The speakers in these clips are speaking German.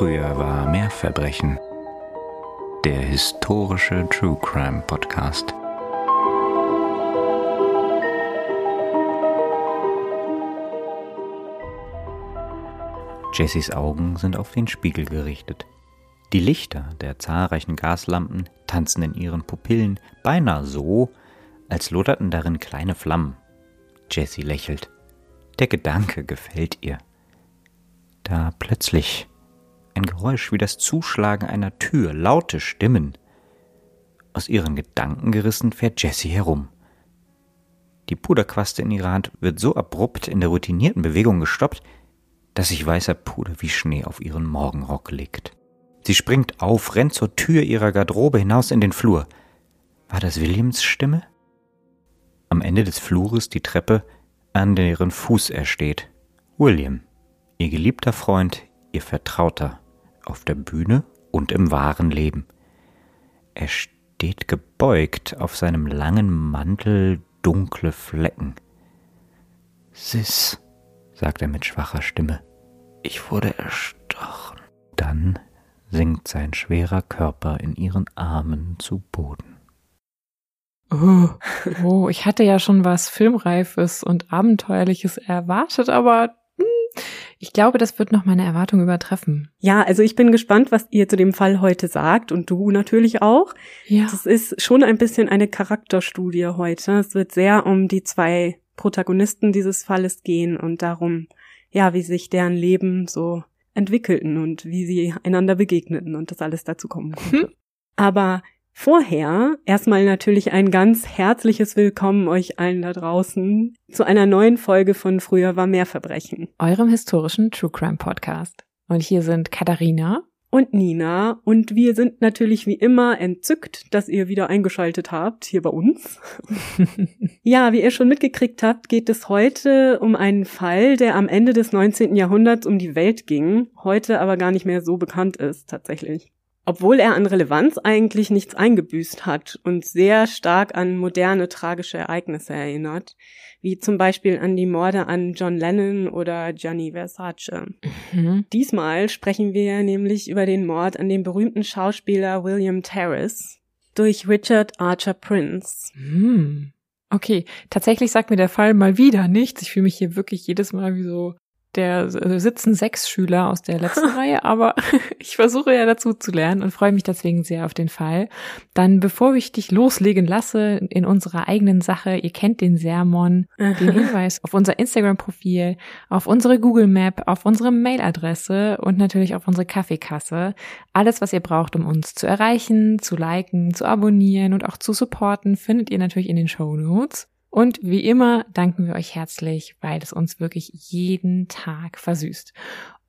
Früher war mehr Verbrechen. Der historische True Crime Podcast. Jessys Augen sind auf den Spiegel gerichtet. Die Lichter der zahlreichen Gaslampen tanzen in ihren Pupillen beinahe so, als loderten darin kleine Flammen. Jessie lächelt. Der Gedanke gefällt ihr. Da plötzlich ein Geräusch wie das Zuschlagen einer Tür, laute Stimmen. Aus ihren Gedanken gerissen fährt Jessie herum. Die Puderquaste in ihrer Hand wird so abrupt in der routinierten Bewegung gestoppt, dass sich weißer Puder wie Schnee auf ihren Morgenrock legt. Sie springt auf, rennt zur Tür ihrer Garderobe hinaus in den Flur. War das Williams Stimme? Am Ende des Flures die Treppe, an deren Fuß er steht. William, ihr geliebter Freund, ihr Vertrauter, auf der Bühne und im wahren Leben. Er steht gebeugt, auf seinem langen Mantel dunkle Flecken. Sis, sagt er mit schwacher Stimme, ich wurde erstochen. Dann sinkt sein schwerer Körper in ihren Armen zu Boden. Oh, oh, ich hatte ja schon was Filmreifes und Abenteuerliches erwartet, aber ich glaube, das wird noch meine Erwartung übertreffen. Ja, also ich bin gespannt, was ihr zu dem Fall heute sagt und du natürlich auch. Ja. Das ist schon ein bisschen eine Charakterstudie heute. Es wird sehr um die zwei Protagonisten dieses Falles gehen und darum, ja, wie sich deren Leben so entwickelten und wie sie einander begegneten und das alles dazu kommen konnte. Hm. Aber vorher erstmal natürlich ein ganz herzliches Willkommen euch allen da draußen zu einer neuen Folge von Früher war mehr Verbrechen. Eurem historischen True Crime Podcast. Und hier sind Katharina und Nina. Und wir sind natürlich wie immer entzückt, dass ihr wieder eingeschaltet habt hier bei uns. ja, wie ihr schon mitgekriegt habt, geht es heute um einen Fall, der am Ende des 19. Jahrhunderts um die Welt ging, heute aber gar nicht mehr so bekannt ist tatsächlich obwohl er an Relevanz eigentlich nichts eingebüßt hat und sehr stark an moderne tragische Ereignisse erinnert, wie zum Beispiel an die Morde an John Lennon oder Gianni Versace. Mhm. Diesmal sprechen wir nämlich über den Mord an dem berühmten Schauspieler William Terrace durch Richard Archer Prince. Mhm. Okay, tatsächlich sagt mir der Fall mal wieder nichts. Ich fühle mich hier wirklich jedes Mal wie so der äh, sitzen sechs Schüler aus der letzten Reihe, aber ich versuche ja dazu zu lernen und freue mich deswegen sehr auf den Fall. Dann, bevor ich dich loslegen lasse in unserer eigenen Sache, ihr kennt den Sermon, den Hinweis auf unser Instagram-Profil, auf unsere Google Map, auf unsere Mailadresse und natürlich auf unsere Kaffeekasse. Alles, was ihr braucht, um uns zu erreichen, zu liken, zu abonnieren und auch zu supporten, findet ihr natürlich in den Show Notes. Und wie immer danken wir euch herzlich, weil es uns wirklich jeden Tag versüßt.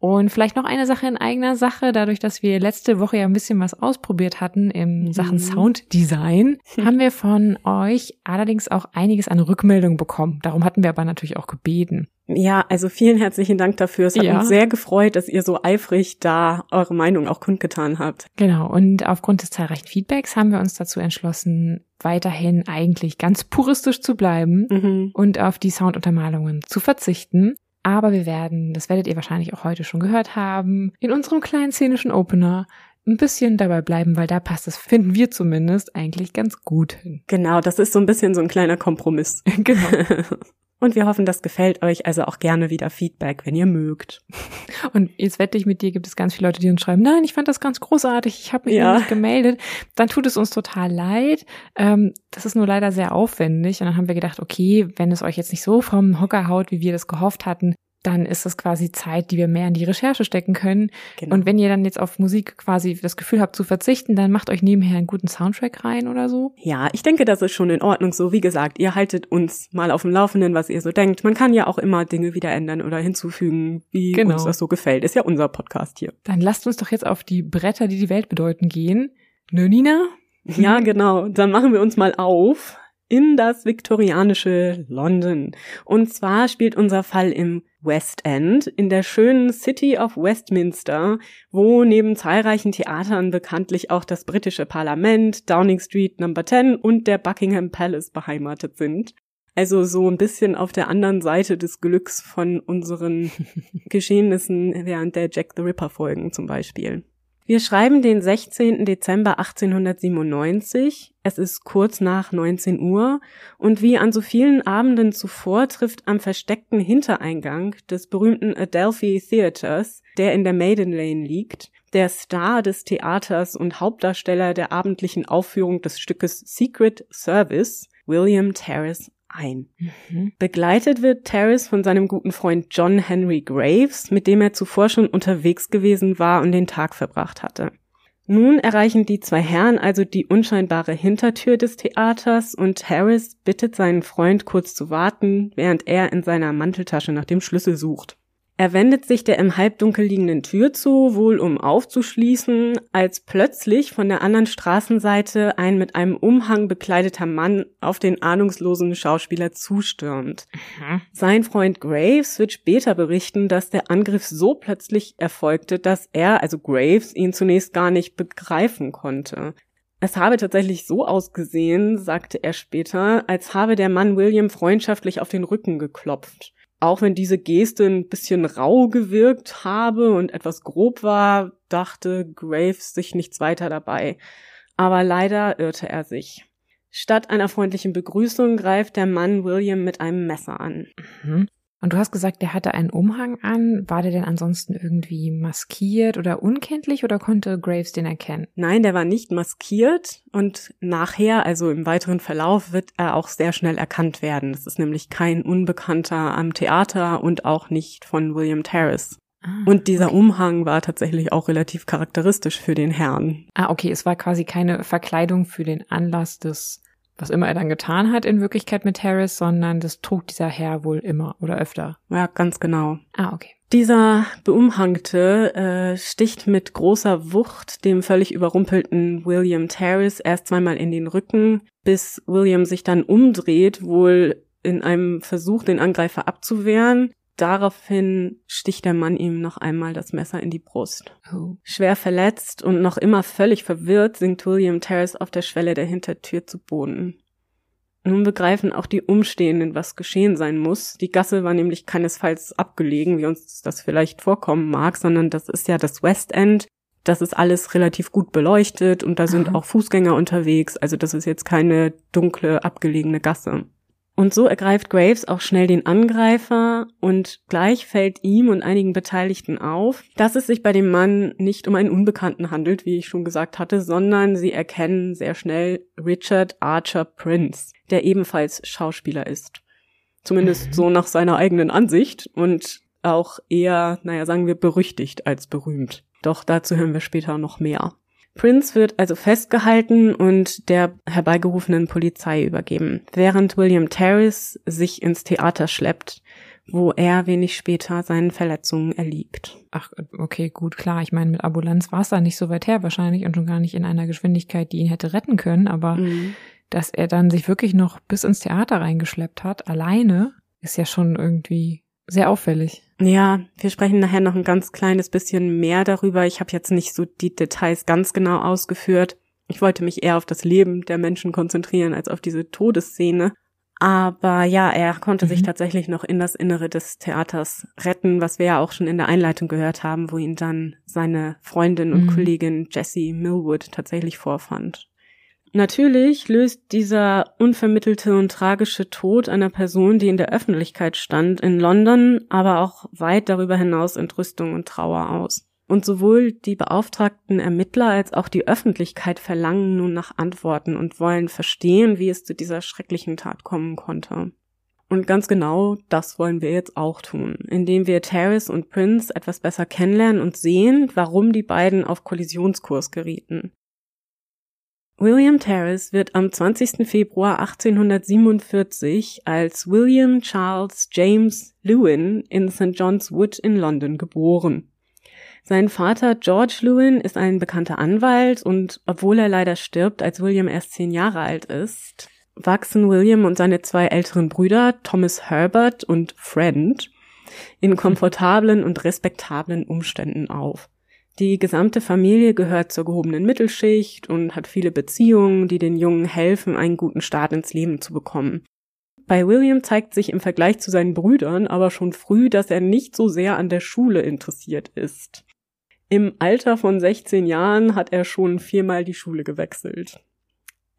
Und vielleicht noch eine Sache in eigener Sache, dadurch, dass wir letzte Woche ja ein bisschen was ausprobiert hatten im mhm. Sachen Sounddesign, haben wir von euch allerdings auch einiges an Rückmeldung bekommen. Darum hatten wir aber natürlich auch gebeten. Ja, also vielen herzlichen Dank dafür. Es hat ja. uns sehr gefreut, dass ihr so eifrig da eure Meinung auch kundgetan habt. Genau. Und aufgrund des zahlreichen Feedbacks haben wir uns dazu entschlossen, weiterhin eigentlich ganz puristisch zu bleiben mhm. und auf die Sounduntermalungen zu verzichten. Aber wir werden, das werdet ihr wahrscheinlich auch heute schon gehört haben, in unserem kleinen szenischen Opener ein bisschen dabei bleiben, weil da passt es, finden wir zumindest, eigentlich ganz gut hin. Genau, das ist so ein bisschen so ein kleiner Kompromiss. genau. Und wir hoffen, das gefällt euch, also auch gerne wieder Feedback, wenn ihr mögt. Und jetzt wette ich mit dir, gibt es ganz viele Leute, die uns schreiben, nein, ich fand das ganz großartig, ich habe mich ja. nicht gemeldet. Dann tut es uns total leid. Ähm, das ist nur leider sehr aufwendig. Und dann haben wir gedacht, okay, wenn es euch jetzt nicht so vom Hocker haut, wie wir das gehofft hatten, dann ist das quasi Zeit, die wir mehr in die Recherche stecken können. Genau. Und wenn ihr dann jetzt auf Musik quasi das Gefühl habt zu verzichten, dann macht euch nebenher einen guten Soundtrack rein oder so. Ja, ich denke, das ist schon in Ordnung so. Wie gesagt, ihr haltet uns mal auf dem Laufenden, was ihr so denkt. Man kann ja auch immer Dinge wieder ändern oder hinzufügen, wie genau. uns das so gefällt. Ist ja unser Podcast hier. Dann lasst uns doch jetzt auf die Bretter, die die Welt bedeuten, gehen. Nö, Nina? Ja, genau. Dann machen wir uns mal auf in das viktorianische London. Und zwar spielt unser Fall im West End, in der schönen City of Westminster, wo neben zahlreichen Theatern bekanntlich auch das britische Parlament, Downing Street Number 10 und der Buckingham Palace beheimatet sind. Also so ein bisschen auf der anderen Seite des Glücks von unseren Geschehnissen während der Jack the Ripper Folgen zum Beispiel. Wir schreiben den 16. Dezember 1897. Es ist kurz nach 19 Uhr und wie an so vielen Abenden zuvor trifft am versteckten Hintereingang des berühmten Adelphi Theaters, der in der Maiden Lane liegt, der Star des Theaters und Hauptdarsteller der abendlichen Aufführung des Stückes Secret Service, William Terrace ein. Mhm. Begleitet wird Terrace von seinem guten Freund John Henry Graves, mit dem er zuvor schon unterwegs gewesen war und den Tag verbracht hatte. Nun erreichen die zwei Herren also die unscheinbare Hintertür des Theaters und Harris bittet seinen Freund kurz zu warten, während er in seiner Manteltasche nach dem Schlüssel sucht. Er wendet sich der im Halbdunkel liegenden Tür zu, wohl um aufzuschließen, als plötzlich von der anderen Straßenseite ein mit einem Umhang bekleideter Mann auf den ahnungslosen Schauspieler zustürmt. Mhm. Sein Freund Graves wird später berichten, dass der Angriff so plötzlich erfolgte, dass er, also Graves, ihn zunächst gar nicht begreifen konnte. Es habe tatsächlich so ausgesehen, sagte er später, als habe der Mann William freundschaftlich auf den Rücken geklopft auch wenn diese Geste ein bisschen rau gewirkt habe und etwas grob war, dachte Graves sich nichts weiter dabei. Aber leider irrte er sich. Statt einer freundlichen Begrüßung greift der Mann William mit einem Messer an. Mhm. Und du hast gesagt, der hatte einen Umhang an. War der denn ansonsten irgendwie maskiert oder unkenntlich oder konnte Graves den erkennen? Nein, der war nicht maskiert und nachher, also im weiteren Verlauf, wird er auch sehr schnell erkannt werden. Das ist nämlich kein Unbekannter am Theater und auch nicht von William Terrace. Ah, und dieser okay. Umhang war tatsächlich auch relativ charakteristisch für den Herrn. Ah, okay, es war quasi keine Verkleidung für den Anlass des was immer er dann getan hat in Wirklichkeit mit Harris, sondern das trug dieser Herr wohl immer oder öfter. Ja, ganz genau. Ah, okay. Dieser Beumhangte äh, sticht mit großer Wucht dem völlig überrumpelten William Terrace erst zweimal in den Rücken, bis William sich dann umdreht, wohl in einem Versuch, den Angreifer abzuwehren. Daraufhin sticht der Mann ihm noch einmal das Messer in die Brust. Oh. Schwer verletzt und noch immer völlig verwirrt sinkt William Terrace auf der Schwelle der Hintertür zu Boden. Nun begreifen auch die Umstehenden, was geschehen sein muss. Die Gasse war nämlich keinesfalls abgelegen, wie uns das vielleicht vorkommen mag, sondern das ist ja das West End. Das ist alles relativ gut beleuchtet und da sind Aha. auch Fußgänger unterwegs. Also das ist jetzt keine dunkle, abgelegene Gasse. Und so ergreift Graves auch schnell den Angreifer und gleich fällt ihm und einigen Beteiligten auf, dass es sich bei dem Mann nicht um einen Unbekannten handelt, wie ich schon gesagt hatte, sondern sie erkennen sehr schnell Richard Archer Prince, der ebenfalls Schauspieler ist. Zumindest so nach seiner eigenen Ansicht und auch eher, naja, sagen wir, berüchtigt als berühmt. Doch dazu hören wir später noch mehr. Prince wird also festgehalten und der herbeigerufenen Polizei übergeben, während William Terrace sich ins Theater schleppt, wo er wenig später seinen Verletzungen erliegt. Ach, okay, gut, klar. Ich meine, mit Ambulanz war es da nicht so weit her wahrscheinlich und schon gar nicht in einer Geschwindigkeit, die ihn hätte retten können, aber mhm. dass er dann sich wirklich noch bis ins Theater reingeschleppt hat, alleine, ist ja schon irgendwie sehr auffällig. Ja, wir sprechen nachher noch ein ganz kleines bisschen mehr darüber. Ich habe jetzt nicht so die Details ganz genau ausgeführt. Ich wollte mich eher auf das Leben der Menschen konzentrieren als auf diese Todesszene. Aber ja, er konnte mhm. sich tatsächlich noch in das Innere des Theaters retten, was wir ja auch schon in der Einleitung gehört haben, wo ihn dann seine Freundin und mhm. Kollegin Jessie Millwood tatsächlich vorfand. Natürlich löst dieser unvermittelte und tragische Tod einer Person, die in der Öffentlichkeit stand, in London, aber auch weit darüber hinaus Entrüstung und Trauer aus. Und sowohl die beauftragten Ermittler als auch die Öffentlichkeit verlangen nun nach Antworten und wollen verstehen, wie es zu dieser schrecklichen Tat kommen konnte. Und ganz genau das wollen wir jetzt auch tun, indem wir Terrace und Prince etwas besser kennenlernen und sehen, warum die beiden auf Kollisionskurs gerieten. William Terrace wird am 20. Februar 1847 als William Charles James Lewin in St. John's Wood in London geboren. Sein Vater George Lewin ist ein bekannter Anwalt und obwohl er leider stirbt, als William erst zehn Jahre alt ist, wachsen William und seine zwei älteren Brüder Thomas Herbert und Friend in komfortablen und respektablen Umständen auf. Die gesamte Familie gehört zur gehobenen Mittelschicht und hat viele Beziehungen, die den Jungen helfen, einen guten Start ins Leben zu bekommen. Bei William zeigt sich im Vergleich zu seinen Brüdern aber schon früh, dass er nicht so sehr an der Schule interessiert ist. Im Alter von 16 Jahren hat er schon viermal die Schule gewechselt.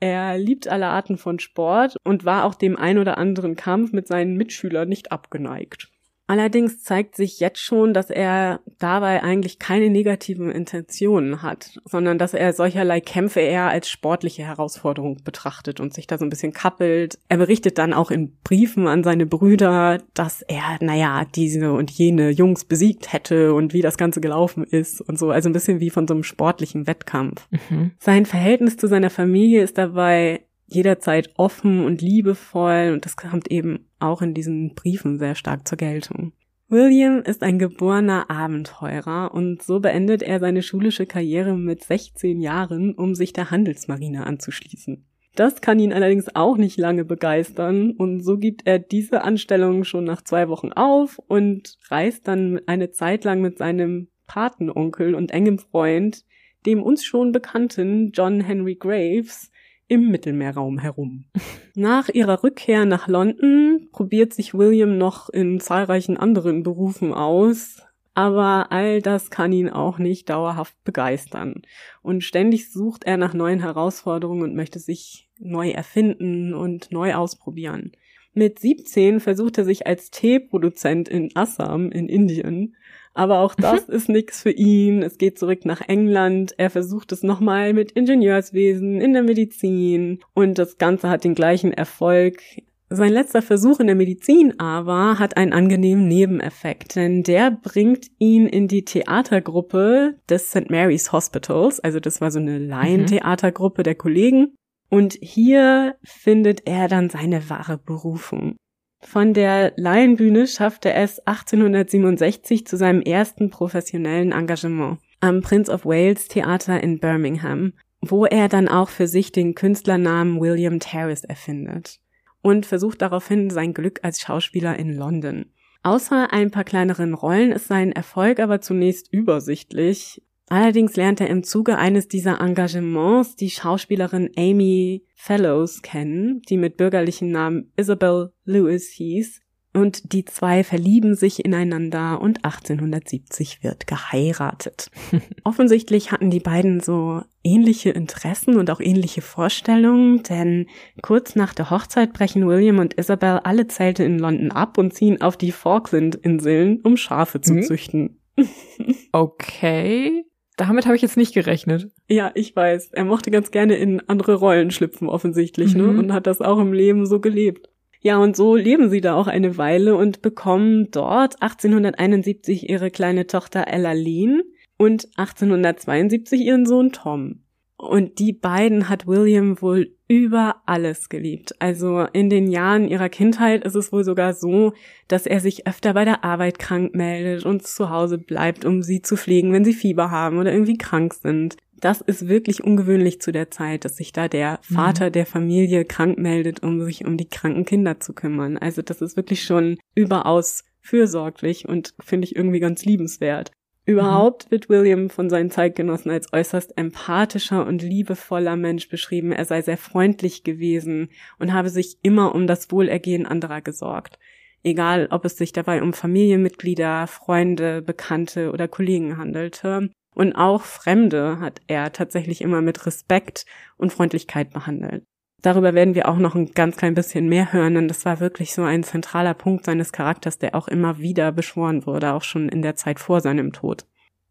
Er liebt alle Arten von Sport und war auch dem ein oder anderen Kampf mit seinen Mitschülern nicht abgeneigt. Allerdings zeigt sich jetzt schon, dass er dabei eigentlich keine negativen Intentionen hat, sondern dass er solcherlei Kämpfe eher als sportliche Herausforderung betrachtet und sich da so ein bisschen kappelt. Er berichtet dann auch in Briefen an seine Brüder, dass er, naja, diese und jene Jungs besiegt hätte und wie das Ganze gelaufen ist und so. Also ein bisschen wie von so einem sportlichen Wettkampf. Mhm. Sein Verhältnis zu seiner Familie ist dabei jederzeit offen und liebevoll und das kommt eben auch in diesen Briefen sehr stark zur Geltung. William ist ein geborener Abenteurer und so beendet er seine schulische Karriere mit 16 Jahren, um sich der Handelsmarine anzuschließen. Das kann ihn allerdings auch nicht lange begeistern und so gibt er diese Anstellung schon nach zwei Wochen auf und reist dann eine Zeit lang mit seinem Patenonkel und engem Freund, dem uns schon bekannten John Henry Graves, im Mittelmeerraum herum. Nach ihrer Rückkehr nach London probiert sich William noch in zahlreichen anderen Berufen aus, aber all das kann ihn auch nicht dauerhaft begeistern. Und ständig sucht er nach neuen Herausforderungen und möchte sich neu erfinden und neu ausprobieren. Mit 17 versucht er sich als Teeproduzent in Assam in Indien aber auch mhm. das ist nichts für ihn. Es geht zurück nach England. Er versucht es nochmal mit Ingenieurswesen in der Medizin und das Ganze hat den gleichen Erfolg. Sein letzter Versuch in der Medizin aber hat einen angenehmen Nebeneffekt, denn der bringt ihn in die Theatergruppe des St. Mary's Hospitals, also das war so eine Laientheatergruppe der Kollegen. Und hier findet er dann seine wahre Berufung. Von der Laienbühne schaffte es 1867 zu seinem ersten professionellen Engagement am Prince of Wales Theater in Birmingham, wo er dann auch für sich den Künstlernamen William Terrace erfindet und versucht daraufhin sein Glück als Schauspieler in London. Außer ein paar kleineren Rollen ist sein Erfolg aber zunächst übersichtlich. Allerdings lernt er im Zuge eines dieser Engagements die Schauspielerin Amy Fellows kennen, die mit bürgerlichen Namen Isabel Lewis hieß, und die zwei verlieben sich ineinander und 1870 wird geheiratet. Offensichtlich hatten die beiden so ähnliche Interessen und auch ähnliche Vorstellungen, denn kurz nach der Hochzeit brechen William und Isabel alle Zelte in London ab und ziehen auf die Falkland-Inseln, um Schafe zu mhm. züchten. okay. Damit habe ich jetzt nicht gerechnet. Ja, ich weiß. Er mochte ganz gerne in andere Rollen schlüpfen, offensichtlich, ne? mhm. ne? Und hat das auch im Leben so gelebt. Ja, und so leben sie da auch eine Weile und bekommen dort 1871 ihre kleine Tochter Ella Lean und 1872 ihren Sohn Tom. Und die beiden hat William wohl über alles geliebt. Also in den Jahren ihrer Kindheit ist es wohl sogar so, dass er sich öfter bei der Arbeit krank meldet und zu Hause bleibt, um sie zu pflegen, wenn sie Fieber haben oder irgendwie krank sind. Das ist wirklich ungewöhnlich zu der Zeit, dass sich da der mhm. Vater der Familie krank meldet, um sich um die kranken Kinder zu kümmern. Also das ist wirklich schon überaus fürsorglich und finde ich irgendwie ganz liebenswert. Überhaupt wird William von seinen Zeitgenossen als äußerst empathischer und liebevoller Mensch beschrieben. Er sei sehr freundlich gewesen und habe sich immer um das Wohlergehen anderer gesorgt. Egal, ob es sich dabei um Familienmitglieder, Freunde, Bekannte oder Kollegen handelte. Und auch Fremde hat er tatsächlich immer mit Respekt und Freundlichkeit behandelt. Darüber werden wir auch noch ein ganz klein bisschen mehr hören, denn das war wirklich so ein zentraler Punkt seines Charakters, der auch immer wieder beschworen wurde, auch schon in der Zeit vor seinem Tod.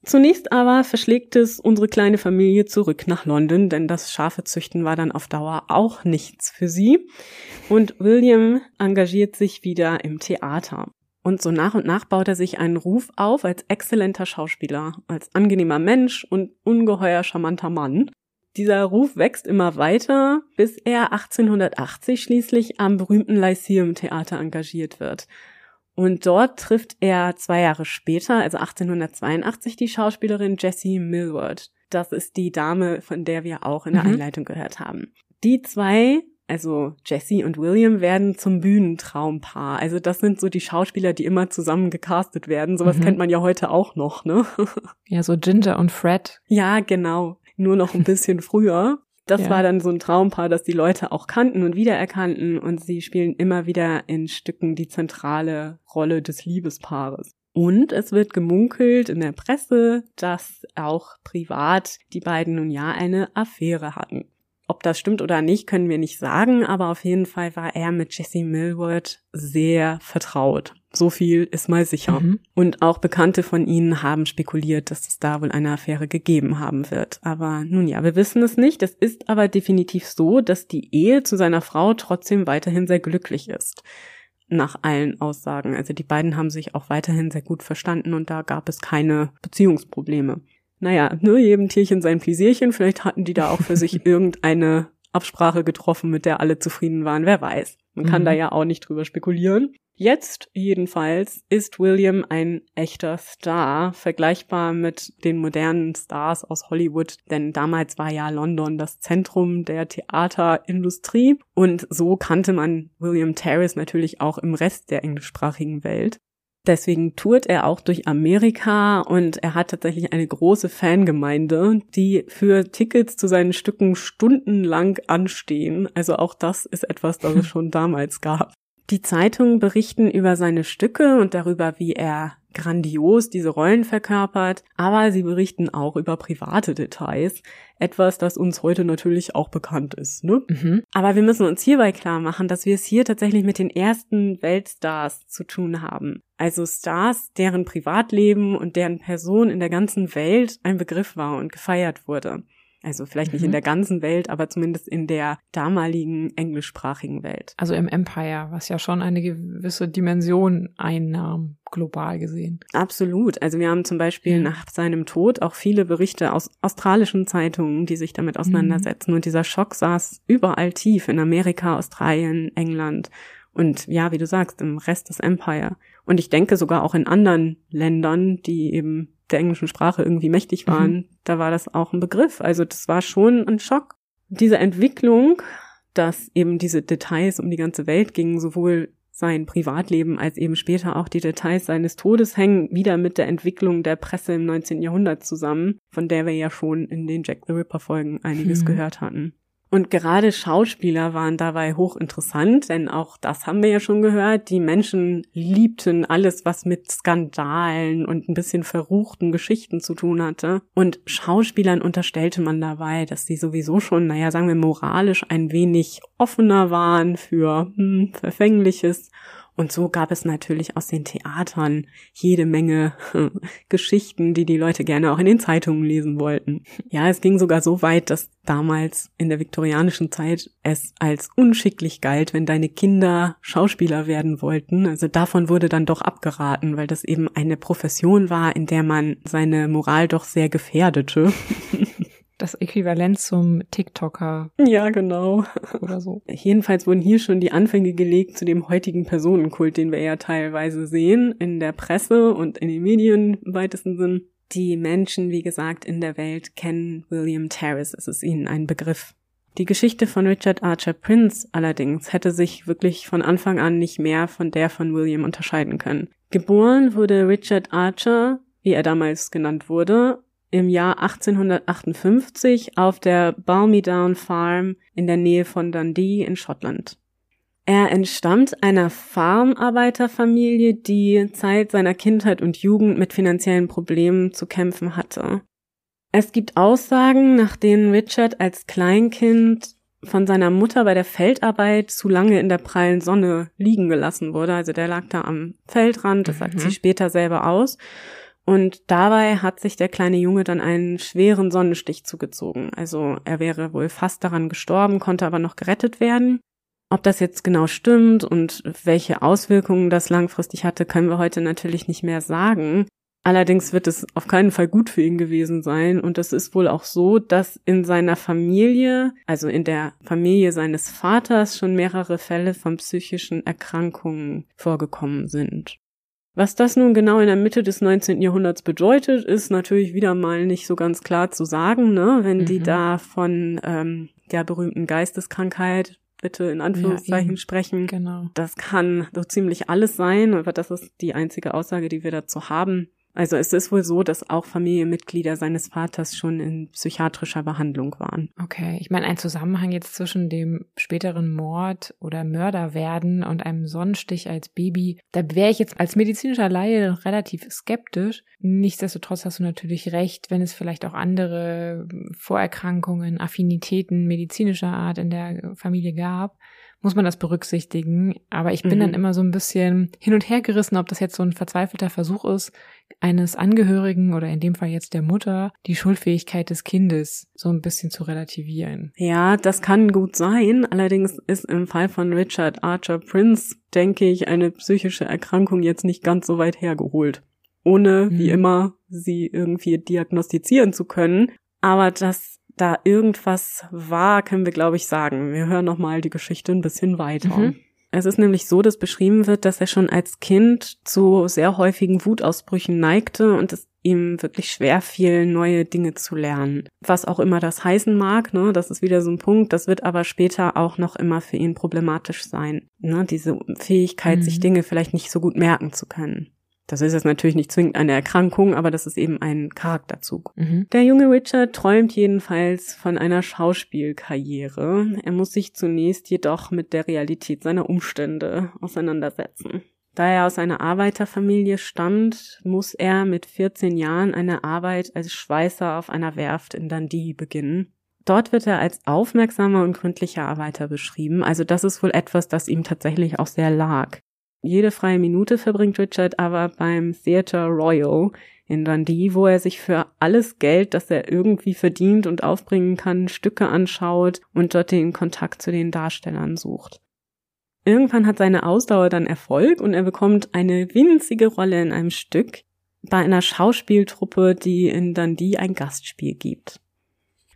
Zunächst aber verschlägt es unsere kleine Familie zurück nach London, denn das Schafezüchten war dann auf Dauer auch nichts für sie. Und William engagiert sich wieder im Theater. Und so nach und nach baut er sich einen Ruf auf als exzellenter Schauspieler, als angenehmer Mensch und ungeheuer charmanter Mann. Dieser Ruf wächst immer weiter, bis er 1880 schließlich am berühmten Lyceum Theater engagiert wird. Und dort trifft er zwei Jahre später, also 1882, die Schauspielerin Jessie Millward. Das ist die Dame, von der wir auch in der mhm. Einleitung gehört haben. Die zwei, also Jessie und William, werden zum Bühnentraumpaar. Also das sind so die Schauspieler, die immer zusammen gecastet werden. Sowas mhm. kennt man ja heute auch noch, ne? Ja, so Ginger und Fred. Ja, genau nur noch ein bisschen früher. Das Ja. war dann so ein Traumpaar, das die Leute auch kannten und wiedererkannten und sie spielen immer wieder in Stücken die zentrale Rolle des Liebespaares. Und es wird gemunkelt in der Presse, dass auch privat die beiden nun ja eine Affäre hatten. Ob das stimmt oder nicht, können wir nicht sagen, aber auf jeden Fall war er mit Jesse Millward sehr vertraut. So viel ist mal sicher. Mhm. Und auch Bekannte von ihnen haben spekuliert, dass es da wohl eine Affäre gegeben haben wird. Aber nun ja, wir wissen es nicht. Es ist aber definitiv so, dass die Ehe zu seiner Frau trotzdem weiterhin sehr glücklich ist. Nach allen Aussagen. Also die beiden haben sich auch weiterhin sehr gut verstanden und da gab es keine Beziehungsprobleme. Naja, nur jedem Tierchen sein Pläsierchen. Vielleicht hatten die da auch für sich irgendeine Absprache getroffen, mit der alle zufrieden waren. Wer weiß. Man kann Mhm. da ja auch nicht drüber spekulieren. Jetzt jedenfalls ist William ein echter Star, vergleichbar mit den modernen Stars aus Hollywood, denn damals war ja London das Zentrum der Theaterindustrie und so kannte man William Terrace natürlich auch im Rest der englischsprachigen Welt. Deswegen tourt er auch durch Amerika und er hat tatsächlich eine große Fangemeinde, die für Tickets zu seinen Stücken stundenlang anstehen. Also auch das ist etwas, das es schon damals gab. Die Zeitungen berichten über seine Stücke und darüber, wie er grandios diese Rollen verkörpert, aber sie berichten auch über private Details, etwas, das uns heute natürlich auch bekannt ist. Ne? Mhm. Aber wir müssen uns hierbei klar machen, dass wir es hier tatsächlich mit den ersten Weltstars zu tun haben. Also Stars, deren Privatleben und deren Person in der ganzen Welt ein Begriff war und gefeiert wurde. Also vielleicht nicht Mhm. in der ganzen Welt, aber zumindest in der damaligen englischsprachigen Welt. Also im Empire, was ja schon eine gewisse Dimension einnahm, global gesehen. Absolut. Also wir haben zum Beispiel Ja. nach seinem Tod auch viele Berichte aus australischen Zeitungen, die sich damit auseinandersetzen. Und dieser Schock saß überall tief in Amerika, Australien, England und ja, wie du sagst, im Rest des Empire. Und ich denke sogar auch in anderen Ländern, die eben der englischen Sprache irgendwie mächtig waren, da war das auch ein Begriff. Also das war schon ein Schock. Diese Entwicklung, dass eben diese Details um die ganze Welt gingen, sowohl sein Privatleben als eben später auch die Details seines Todes hängen wieder mit der Entwicklung der Presse im 19. Jahrhundert zusammen, von der wir ja schon in den Jack the Ripper Folgen einiges Hm. gehört hatten. Und gerade Schauspieler waren dabei hochinteressant, denn auch das haben wir ja schon gehört. Die Menschen liebten alles, was mit Skandalen und ein bisschen verruchten Geschichten zu tun hatte. Und Schauspielern unterstellte man dabei, dass sie sowieso schon, naja, sagen wir moralisch ein wenig offener waren für hm, Verfängliches. Und so gab es natürlich aus den Theatern jede Menge Geschichten, die die Leute gerne auch in den Zeitungen lesen wollten. Ja, es ging sogar so weit, dass damals in der viktorianischen Zeit es als unschicklich galt, wenn deine Kinder Schauspieler werden wollten. Also davon wurde dann doch abgeraten, weil das eben eine Profession war, in der man seine Moral doch sehr gefährdete. Das Äquivalent zum TikToker Ja, genau. oder so. Jedenfalls wurden hier schon die Anfänge gelegt zu dem heutigen Personenkult, den wir ja teilweise sehen, in der Presse und in den Medien im weitesten Sinn. Die Menschen, wie gesagt, in der Welt kennen William Terrace, es ist ihnen ein Begriff. Die Geschichte von Richard Archer Prince allerdings hätte sich wirklich von Anfang an nicht mehr von der von William unterscheiden können. Geboren wurde Richard Archer, wie er damals genannt wurde, im Jahr 1858 auf der Balmydown Farm in der Nähe von Dundee in Schottland. Er entstammt einer Farmarbeiterfamilie, die Zeit seiner Kindheit und Jugend mit finanziellen Problemen zu kämpfen hatte. Es gibt Aussagen, nach denen Richard als Kleinkind von seiner Mutter bei der Feldarbeit zu lange in der prallen Sonne liegen gelassen wurde. Also der lag da am Feldrand, das sagt Mhm. sie später selber aus. Und dabei hat sich der kleine Junge dann einen schweren Sonnenstich zugezogen. Also er wäre wohl fast daran gestorben, konnte aber noch gerettet werden. Ob das jetzt genau stimmt und welche Auswirkungen das langfristig hatte, können wir heute natürlich nicht mehr sagen. Allerdings wird es auf keinen Fall gut für ihn gewesen sein. Und es ist wohl auch so, dass in seiner Familie, also in der Familie seines Vaters, schon mehrere Fälle von psychischen Erkrankungen vorgekommen sind. Was das nun genau in der Mitte des 19. Jahrhunderts bedeutet, ist natürlich wieder mal nicht so ganz klar zu sagen, ne? Wenn die Mhm. da von ähm, der berühmten Geisteskrankheit bitte in Anführungszeichen eben. sprechen. Genau. Das kann so ziemlich alles sein, aber das ist die einzige Aussage, die wir dazu haben. Also es ist wohl so, dass auch Familienmitglieder seines Vaters schon in psychiatrischer Behandlung waren. Okay, ich meine, ein Zusammenhang jetzt zwischen dem späteren Mord oder Mörderwerden und einem Sonnenstich als Baby, da wäre ich jetzt als medizinischer Laie relativ skeptisch. Nichtsdestotrotz hast du natürlich recht, wenn es vielleicht auch andere Vorerkrankungen, Affinitäten medizinischer Art in der Familie gab muss man das berücksichtigen. Aber ich bin mhm. dann immer so ein bisschen hin und her gerissen, ob das jetzt so ein verzweifelter Versuch ist, eines Angehörigen oder in dem Fall jetzt der Mutter, die Schuldfähigkeit des Kindes so ein bisschen zu relativieren. Ja, das kann gut sein. Allerdings ist im Fall von Richard Archer Prince, denke ich, eine psychische Erkrankung jetzt nicht ganz so weit hergeholt. Ohne, mhm. wie immer, sie irgendwie diagnostizieren zu können. Aber das da irgendwas war, können wir, glaube ich, sagen. Wir hören nochmal die Geschichte ein bisschen weiter. Mhm. Es ist nämlich so, dass beschrieben wird, dass er schon als Kind zu sehr häufigen Wutausbrüchen neigte und es ihm wirklich schwer fiel, neue Dinge zu lernen. Was auch immer das heißen mag, ne, das ist wieder so ein Punkt, das wird aber später auch noch immer für ihn problematisch sein. Ne, diese Fähigkeit, mhm. sich Dinge vielleicht nicht so gut merken zu können. Das ist jetzt natürlich nicht zwingend eine Erkrankung, aber das ist eben ein Charakterzug. Mhm. Der junge Richard träumt jedenfalls von einer Schauspielkarriere. Er muss sich zunächst jedoch mit der Realität seiner Umstände auseinandersetzen. Da er aus einer Arbeiterfamilie stammt, muss er mit 14 Jahren eine Arbeit als Schweißer auf einer Werft in Dundee beginnen. Dort wird er als aufmerksamer und gründlicher Arbeiter beschrieben, also das ist wohl etwas, das ihm tatsächlich auch sehr lag. Jede freie Minute verbringt Richard aber beim Theatre Royal in Dundee, wo er sich für alles Geld, das er irgendwie verdient und aufbringen kann, Stücke anschaut und dort den Kontakt zu den Darstellern sucht. Irgendwann hat seine Ausdauer dann Erfolg und er bekommt eine winzige Rolle in einem Stück bei einer Schauspieltruppe, die in Dundee ein Gastspiel gibt.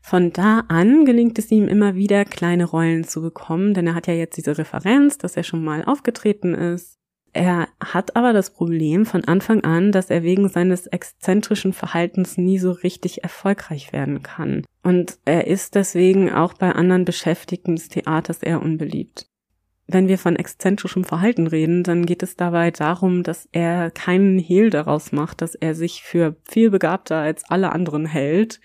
Von da an gelingt es ihm immer wieder, kleine Rollen zu bekommen, denn er hat ja jetzt diese Referenz, dass er schon mal aufgetreten ist. Er hat aber das Problem von Anfang an, dass er wegen seines exzentrischen Verhaltens nie so richtig erfolgreich werden kann. Und er ist deswegen auch bei anderen Beschäftigten des Theaters eher unbeliebt. Wenn wir von exzentrischem Verhalten reden, dann geht es dabei darum, dass er keinen Hehl daraus macht, dass er sich für viel begabter als alle anderen hält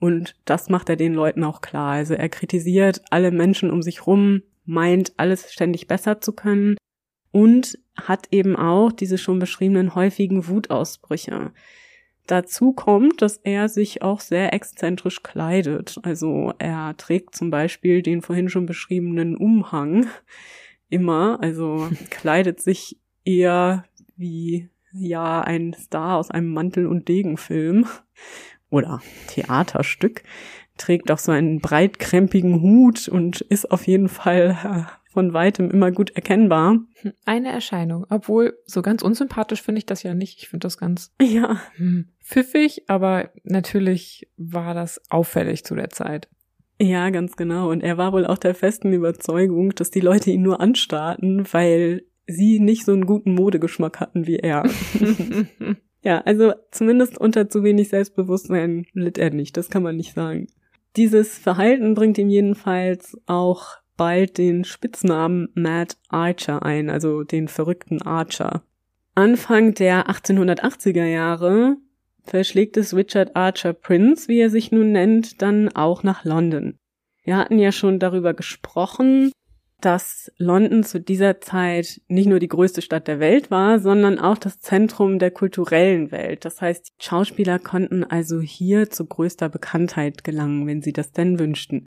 und das macht er den Leuten auch klar. Also er kritisiert alle Menschen um sich rum, meint alles ständig besser zu können und hat eben auch diese schon beschriebenen häufigen Wutausbrüche. Dazu kommt, dass er sich auch sehr exzentrisch kleidet. Also er trägt zum Beispiel den vorhin schon beschriebenen Umhang immer, also kleidet sich eher wie ja ein Star aus einem Mantel- und Degenfilm oder Theaterstück, trägt auch so einen breitkrempigen Hut und ist auf jeden Fall äh, von weitem immer gut erkennbar. Eine Erscheinung, obwohl so ganz unsympathisch finde ich das ja nicht. Ich finde das ganz ja. Hm, pfiffig, aber natürlich war das auffällig zu der Zeit. Ja, ganz genau. Und er war wohl auch der festen Überzeugung, dass die Leute ihn nur anstarrten, weil sie nicht so einen guten Modegeschmack hatten wie er. Ja, also zumindest unter zu wenig Selbstbewusstsein litt er nicht, das kann man nicht sagen. Dieses Verhalten bringt ihm jedenfalls auch bald den Spitznamen Mad Archer ein, also den verrückten Archer. Anfang der 1880er Jahre verschlägt es Richard Archer Prince, wie er sich nun nennt, dann auch nach London. Wir hatten ja schon darüber gesprochen, dass London zu dieser Zeit nicht nur die größte Stadt der Welt war, sondern auch das Zentrum der kulturellen Welt. Das heißt, Schauspieler konnten also hier zu größter Bekanntheit gelangen, wenn sie das denn wünschten.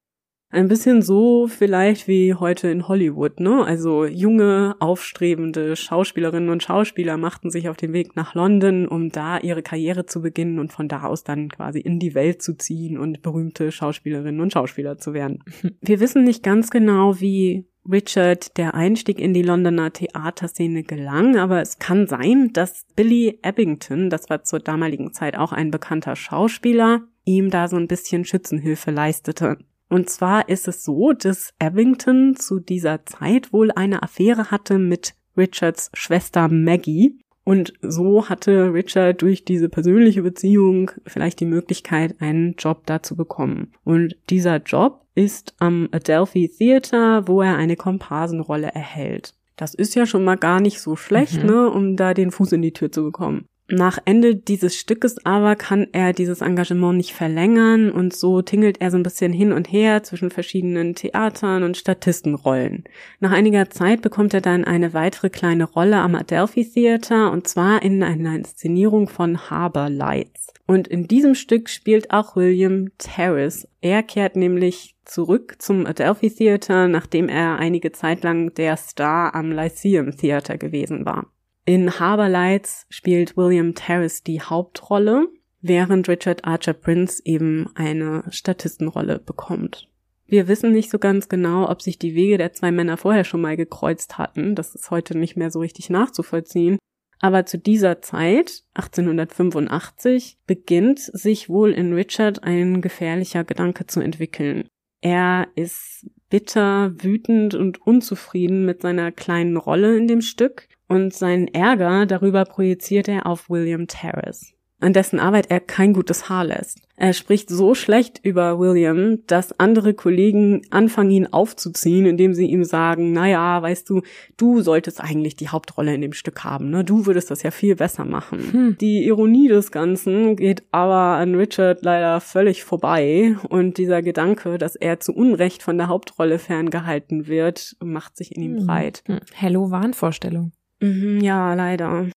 Ein bisschen so vielleicht wie heute in Hollywood, ne? Also junge, aufstrebende Schauspielerinnen und Schauspieler machten sich auf den Weg nach London, um da ihre Karriere zu beginnen und von da aus dann quasi in die Welt zu ziehen und berühmte Schauspielerinnen und Schauspieler zu werden. Wir wissen nicht ganz genau, wie Richard der Einstieg in die Londoner Theaterszene gelang, aber es kann sein, dass Billy Ebbington, das war zur damaligen Zeit auch ein bekannter Schauspieler, ihm da so ein bisschen Schützenhilfe leistete. Und zwar ist es so, dass Ebbington zu dieser Zeit wohl eine Affäre hatte mit Richards Schwester Maggie. Und so hatte Richard durch diese persönliche Beziehung vielleicht die Möglichkeit, einen Job da zu bekommen. Und dieser Job ist am Adelphi Theater, wo er eine Komparsenrolle erhält. Das ist ja schon mal gar nicht so schlecht, mhm. ne, um da den Fuß in die Tür zu bekommen. Nach Ende dieses Stückes aber kann er dieses Engagement nicht verlängern und so tingelt er so ein bisschen hin und her zwischen verschiedenen Theatern und Statistenrollen. Nach einiger Zeit bekommt er dann eine weitere kleine Rolle am Adelphi Theater und zwar in einer Inszenierung von Harbor Lights. Und in diesem Stück spielt auch William Terrace. Er kehrt nämlich zurück zum Adelphi Theater, nachdem er einige Zeit lang der Star am Lyceum Theater gewesen war. In Harbour Lights spielt William Terrace die Hauptrolle, während Richard Archer Prince eben eine Statistenrolle bekommt. Wir wissen nicht so ganz genau, ob sich die Wege der zwei Männer vorher schon mal gekreuzt hatten. Das ist heute nicht mehr so richtig nachzuvollziehen. Aber zu dieser Zeit, 1885, beginnt sich wohl in Richard ein gefährlicher Gedanke zu entwickeln. Er ist bitter, wütend und unzufrieden mit seiner kleinen Rolle in dem Stück und seinen Ärger darüber projiziert er auf William Terrace an dessen Arbeit er kein gutes Haar lässt. Er spricht so schlecht über William, dass andere Kollegen anfangen, ihn aufzuziehen, indem sie ihm sagen, naja, weißt du, du solltest eigentlich die Hauptrolle in dem Stück haben, ne? Du würdest das ja viel besser machen. Hm. Die Ironie des Ganzen geht aber an Richard leider völlig vorbei und dieser Gedanke, dass er zu Unrecht von der Hauptrolle ferngehalten wird, macht sich in ihm hm. breit. Hm. Hello Wahnvorstellung. Mhm, ja, leider.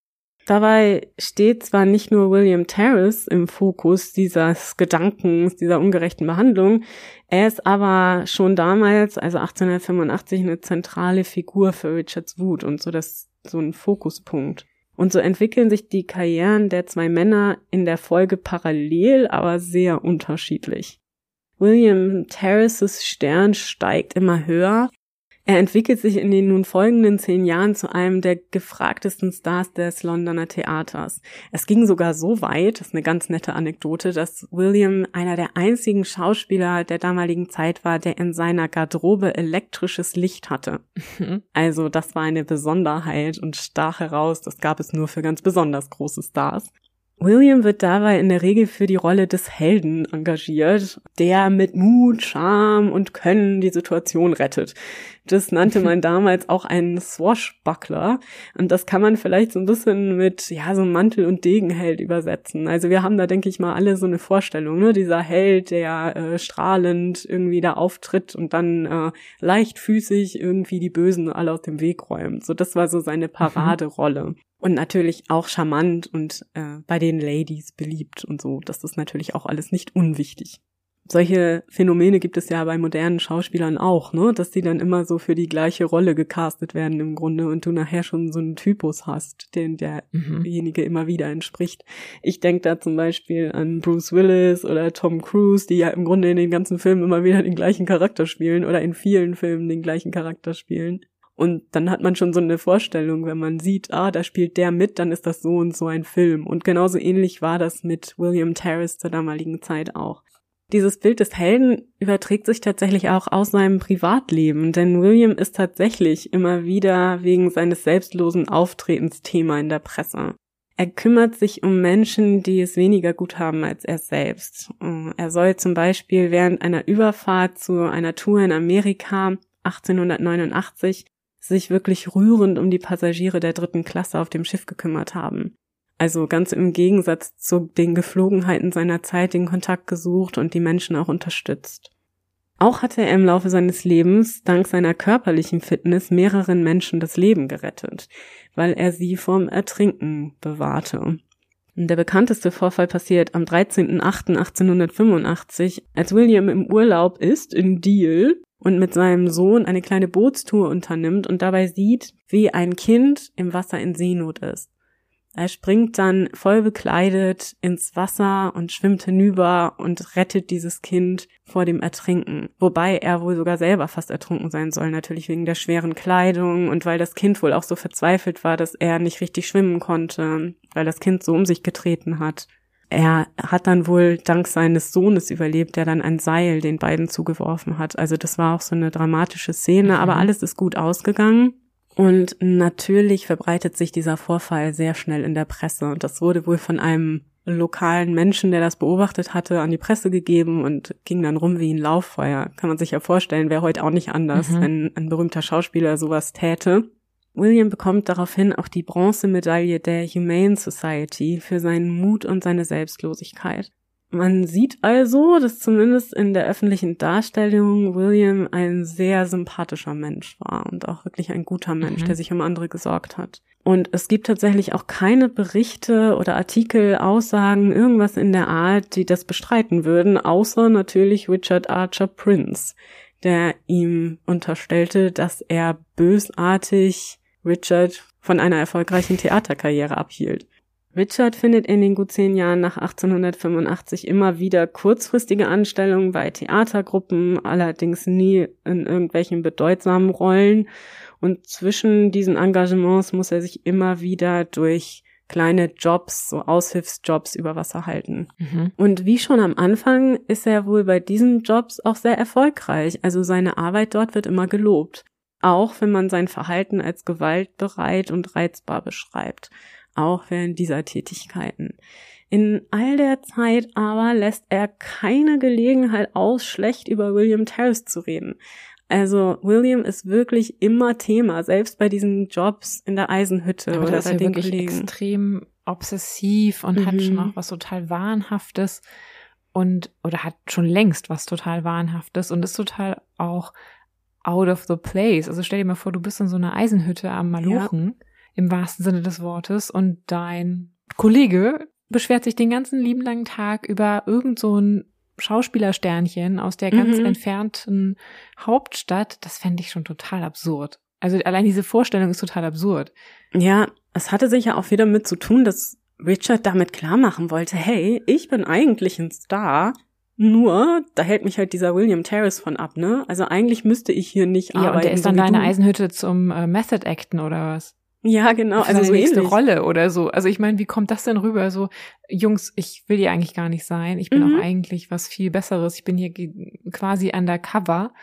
Dabei steht zwar nicht nur William Terrace im Fokus dieses Gedankens, dieser ungerechten Behandlung, er ist aber schon damals, also 1885, eine zentrale Figur für Richards Wut und so das, so ein Fokuspunkt. Und so entwickeln sich die Karrieren der zwei Männer in der Folge parallel, aber sehr unterschiedlich. William Terraces Stern steigt immer höher er entwickelt sich in den nun folgenden zehn Jahren zu einem der gefragtesten Stars des Londoner Theaters. Es ging sogar so weit, das ist eine ganz nette Anekdote, dass William einer der einzigen Schauspieler der damaligen Zeit war, der in seiner Garderobe elektrisches Licht hatte. Mhm. Also das war eine Besonderheit und stach heraus, das gab es nur für ganz besonders große Stars. William wird dabei in der Regel für die Rolle des Helden engagiert, der mit Mut, Charme und Können die Situation rettet. Das nannte man damals auch einen Swashbuckler und das kann man vielleicht so ein bisschen mit ja so Mantel und Degenheld übersetzen. Also wir haben da denke ich mal alle so eine Vorstellung, ne, dieser Held, der äh, strahlend irgendwie da auftritt und dann äh, leichtfüßig irgendwie die Bösen alle aus dem Weg räumt. So das war so seine mhm. Paraderolle. Und natürlich auch charmant und äh, bei den Ladies beliebt und so. Das ist natürlich auch alles nicht unwichtig. Solche Phänomene gibt es ja bei modernen Schauspielern auch, ne? Dass die dann immer so für die gleiche Rolle gecastet werden im Grunde und du nachher schon so einen Typus hast, den derjenige mhm. immer wieder entspricht. Ich denke da zum Beispiel an Bruce Willis oder Tom Cruise, die ja im Grunde in den ganzen Filmen immer wieder den gleichen Charakter spielen oder in vielen Filmen den gleichen Charakter spielen. Und dann hat man schon so eine Vorstellung, wenn man sieht, ah, da spielt der mit, dann ist das so und so ein Film. Und genauso ähnlich war das mit William Terrace zur damaligen Zeit auch. Dieses Bild des Helden überträgt sich tatsächlich auch aus seinem Privatleben, denn William ist tatsächlich immer wieder wegen seines selbstlosen Auftretens Thema in der Presse. Er kümmert sich um Menschen, die es weniger gut haben als er selbst. Er soll zum Beispiel während einer Überfahrt zu einer Tour in Amerika 1889 sich wirklich rührend um die Passagiere der dritten Klasse auf dem Schiff gekümmert haben. Also ganz im Gegensatz zu den Geflogenheiten seiner Zeit den Kontakt gesucht und die Menschen auch unterstützt. Auch hatte er im Laufe seines Lebens dank seiner körperlichen Fitness mehreren Menschen das Leben gerettet, weil er sie vom Ertrinken bewahrte. Der bekannteste Vorfall passiert am 13.08.1885, als William im Urlaub ist in Deal und mit seinem Sohn eine kleine Bootstour unternimmt und dabei sieht, wie ein Kind im Wasser in Seenot ist. Er springt dann voll bekleidet ins Wasser und schwimmt hinüber und rettet dieses Kind vor dem Ertrinken. Wobei er wohl sogar selber fast ertrunken sein soll, natürlich wegen der schweren Kleidung und weil das Kind wohl auch so verzweifelt war, dass er nicht richtig schwimmen konnte, weil das Kind so um sich getreten hat. Er hat dann wohl dank seines Sohnes überlebt, der dann ein Seil den beiden zugeworfen hat. Also das war auch so eine dramatische Szene, mhm. aber alles ist gut ausgegangen. Und natürlich verbreitet sich dieser Vorfall sehr schnell in der Presse. Und das wurde wohl von einem lokalen Menschen, der das beobachtet hatte, an die Presse gegeben und ging dann rum wie ein Lauffeuer. Kann man sich ja vorstellen, wäre heute auch nicht anders, mhm. wenn ein berühmter Schauspieler sowas täte. William bekommt daraufhin auch die Bronzemedaille der Humane Society für seinen Mut und seine Selbstlosigkeit. Man sieht also, dass zumindest in der öffentlichen Darstellung William ein sehr sympathischer Mensch war und auch wirklich ein guter Mensch, mhm. der sich um andere gesorgt hat. Und es gibt tatsächlich auch keine Berichte oder Artikel, Aussagen, irgendwas in der Art, die das bestreiten würden, außer natürlich Richard Archer Prince, der ihm unterstellte, dass er bösartig Richard von einer erfolgreichen Theaterkarriere abhielt. Richard findet in den gut zehn Jahren nach 1885 immer wieder kurzfristige Anstellungen bei Theatergruppen, allerdings nie in irgendwelchen bedeutsamen Rollen. Und zwischen diesen Engagements muss er sich immer wieder durch kleine Jobs, so Aushilfsjobs über Wasser halten. Mhm. Und wie schon am Anfang ist er wohl bei diesen Jobs auch sehr erfolgreich. Also seine Arbeit dort wird immer gelobt. Auch wenn man sein Verhalten als gewaltbereit und reizbar beschreibt auch während dieser Tätigkeiten. In all der Zeit aber lässt er keine Gelegenheit aus, schlecht über William Terrace zu reden. Also William ist wirklich immer Thema, selbst bei diesen Jobs in der Eisenhütte aber oder ist bei ja den wirklich Kollegen. extrem obsessiv und Mhm. hat schon auch was total Wahnhaftes und oder hat schon längst was total Wahnhaftes und ist total auch out of the place. Also stell dir mal vor, du bist in so einer Eisenhütte am Malochen, im wahrsten Sinne des Wortes, und dein Kollege beschwert sich den ganzen lieben langen Tag über irgend so ein Schauspielersternchen aus der ganz Mhm. entfernten Hauptstadt. Das fände ich schon total absurd. Also allein diese Vorstellung ist total absurd. Ja, es hatte sicher auch wieder mit zu tun, dass Richard damit klar machen wollte, hey, ich bin eigentlich ein Star, nur da hält mich halt dieser William Terrace von ab, ne? Also eigentlich müsste ich hier nicht Ja, arbeiten. und der ist dann so deine. Eisenhütte zum äh, Method Acten oder was? Ja, genau, also so nächste ähnlich. Rolle oder so. Also ich meine, wie kommt das denn rüber? So, Jungs, ich will hier eigentlich gar nicht sein. Ich bin Mhm. auch eigentlich was viel Besseres. Ich bin hier quasi undercover.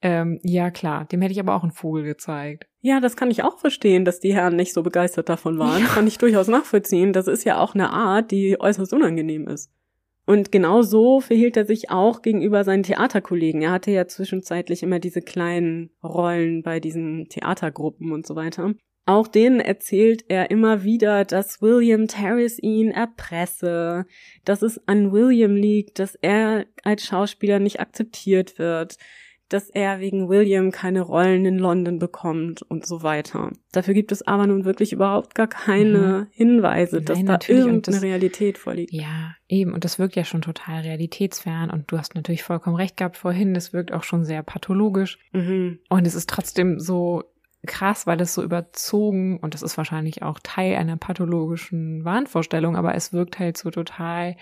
Ähm, ja, klar, dem hätte ich aber auch einen Vogel gezeigt. Ja, das kann ich auch verstehen, dass die Herren nicht so begeistert davon waren. Kann ich durchaus nachvollziehen. Das ist ja auch eine Art, die äußerst unangenehm ist. Und genau so verhielt er sich auch gegenüber seinen Theaterkollegen. Er hatte ja zwischenzeitlich immer diese kleinen Rollen bei diesen Theatergruppen und so weiter. Auch denen erzählt er immer wieder, dass William Terrace ihn erpresse, dass es an William liegt, dass er als Schauspieler nicht akzeptiert wird, dass er wegen William keine Rollen in London bekommt und so weiter. Dafür gibt es aber nun wirklich überhaupt gar keine Hinweise, dass Nein, da irgendeine das- Realität vorliegt. Ja, eben. Und das wirkt ja schon total realitätsfern. Und du hast natürlich vollkommen recht gehabt vorhin. Das wirkt auch schon sehr pathologisch. Mhm. Und es ist trotzdem so krass, weil es so überzogen und das ist wahrscheinlich auch Teil einer pathologischen Wahnvorstellung, aber es wirkt halt so total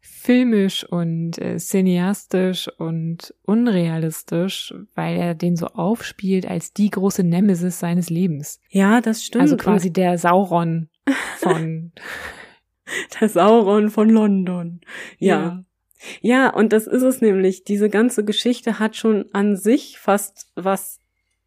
filmisch und äh, cineastisch und unrealistisch, weil er den so aufspielt als die große Nemesis seines Lebens. Ja, das stimmt. Also quasi der Sauron von der Sauron von London. Ja. Ja, und das ist es nämlich. Diese ganze Geschichte hat schon an sich fast was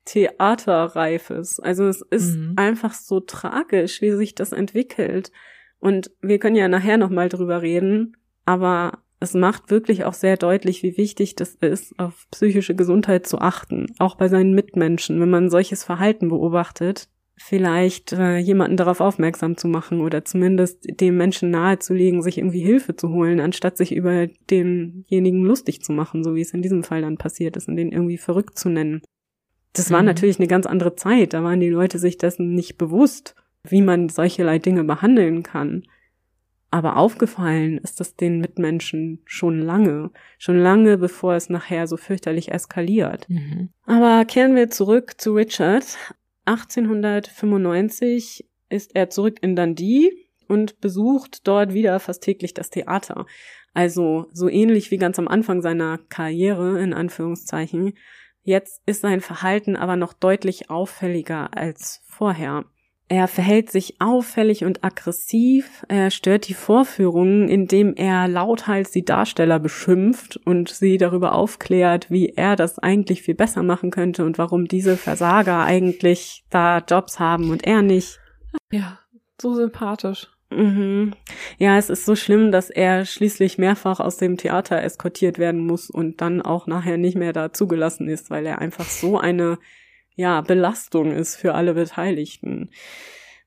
Theaterreifes. Also es ist Mhm. einfach so tragisch, wie sich das entwickelt. Und wir können ja nachher nochmal drüber reden, aber es macht wirklich auch sehr deutlich, wie wichtig das ist, auf psychische Gesundheit zu achten, auch bei seinen Mitmenschen, wenn man solches Verhalten beobachtet, vielleicht äh, jemanden darauf aufmerksam zu machen oder zumindest dem Menschen nahezulegen, sich irgendwie Hilfe zu holen, anstatt sich über denjenigen lustig zu machen, so wie es in diesem Fall dann passiert ist und den irgendwie verrückt zu nennen. Das war Mhm. natürlich eine ganz andere Zeit, da waren die Leute sich dessen nicht bewusst, wie man solcherlei Dinge behandeln kann. Aber aufgefallen ist das den Mitmenschen schon lange, schon lange bevor es nachher so fürchterlich eskaliert. Mhm. Aber kehren wir zurück zu Richard. 1895 ist er zurück in Dundee und besucht dort wieder fast täglich das Theater. Also so ähnlich wie ganz am Anfang seiner Karriere, in Anführungszeichen. Jetzt ist sein Verhalten aber noch deutlich auffälliger als vorher. Er verhält sich auffällig und aggressiv, er stört die Vorführungen, indem er lauthals die Darsteller beschimpft und sie darüber aufklärt, wie er das eigentlich viel besser machen könnte und warum diese Versager eigentlich da Jobs haben und er nicht. Ja, so sympathisch. Mhm. Ja, es ist so schlimm, dass er schließlich mehrfach aus dem Theater eskortiert werden muss und dann auch nachher nicht mehr da zugelassen ist, weil er einfach so eine ja, Belastung ist für alle Beteiligten.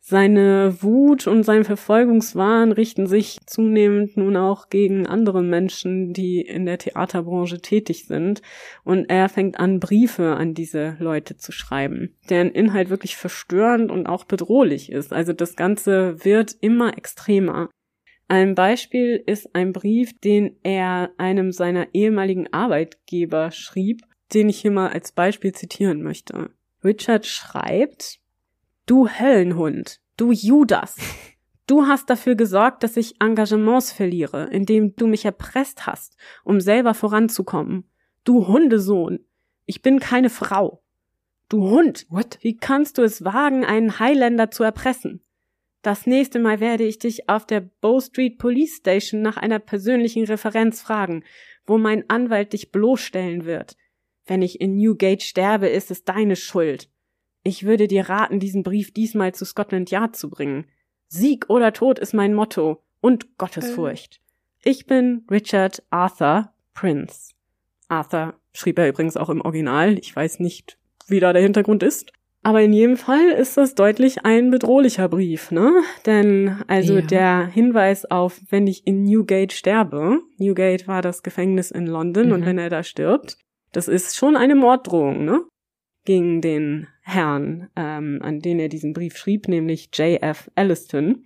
Seine Wut und sein Verfolgungswahn richten sich zunehmend nun auch gegen andere Menschen, die in der Theaterbranche tätig sind. Und er fängt an, Briefe an diese Leute zu schreiben, deren Inhalt wirklich verstörend und auch bedrohlich ist. Also das Ganze wird immer extremer. Ein Beispiel ist ein Brief, den er einem seiner ehemaligen Arbeitgeber schrieb, den ich hier mal als Beispiel zitieren möchte. Richard schreibt, Du Höllenhund, du Judas, du hast dafür gesorgt, dass ich Engagements verliere, indem du mich erpresst hast, um selber voranzukommen. Du Hundesohn, ich bin keine Frau. Du Hund, What? wie kannst du es wagen, einen Highlander zu erpressen? Das nächste Mal werde ich dich auf der Bow Street Police Station nach einer persönlichen Referenz fragen, wo mein Anwalt dich bloßstellen wird. Wenn ich in Newgate sterbe, ist es deine Schuld. Ich würde dir raten, diesen Brief diesmal zu Scotland Yard zu bringen. Sieg oder Tod ist mein Motto und Gottesfurcht. Äh. Ich bin Richard Arthur Prince. Arthur schrieb er übrigens auch im Original. Ich weiß nicht, wie da der Hintergrund ist. Aber in jedem Fall ist das deutlich ein bedrohlicher Brief, ne? Denn also ja. der Hinweis auf, wenn ich in Newgate sterbe, Newgate war das Gefängnis in London mhm. und wenn er da stirbt, das ist schon eine Morddrohung, ne? gegen den Herrn, ähm, an den er diesen Brief schrieb, nämlich J.F. Elliston.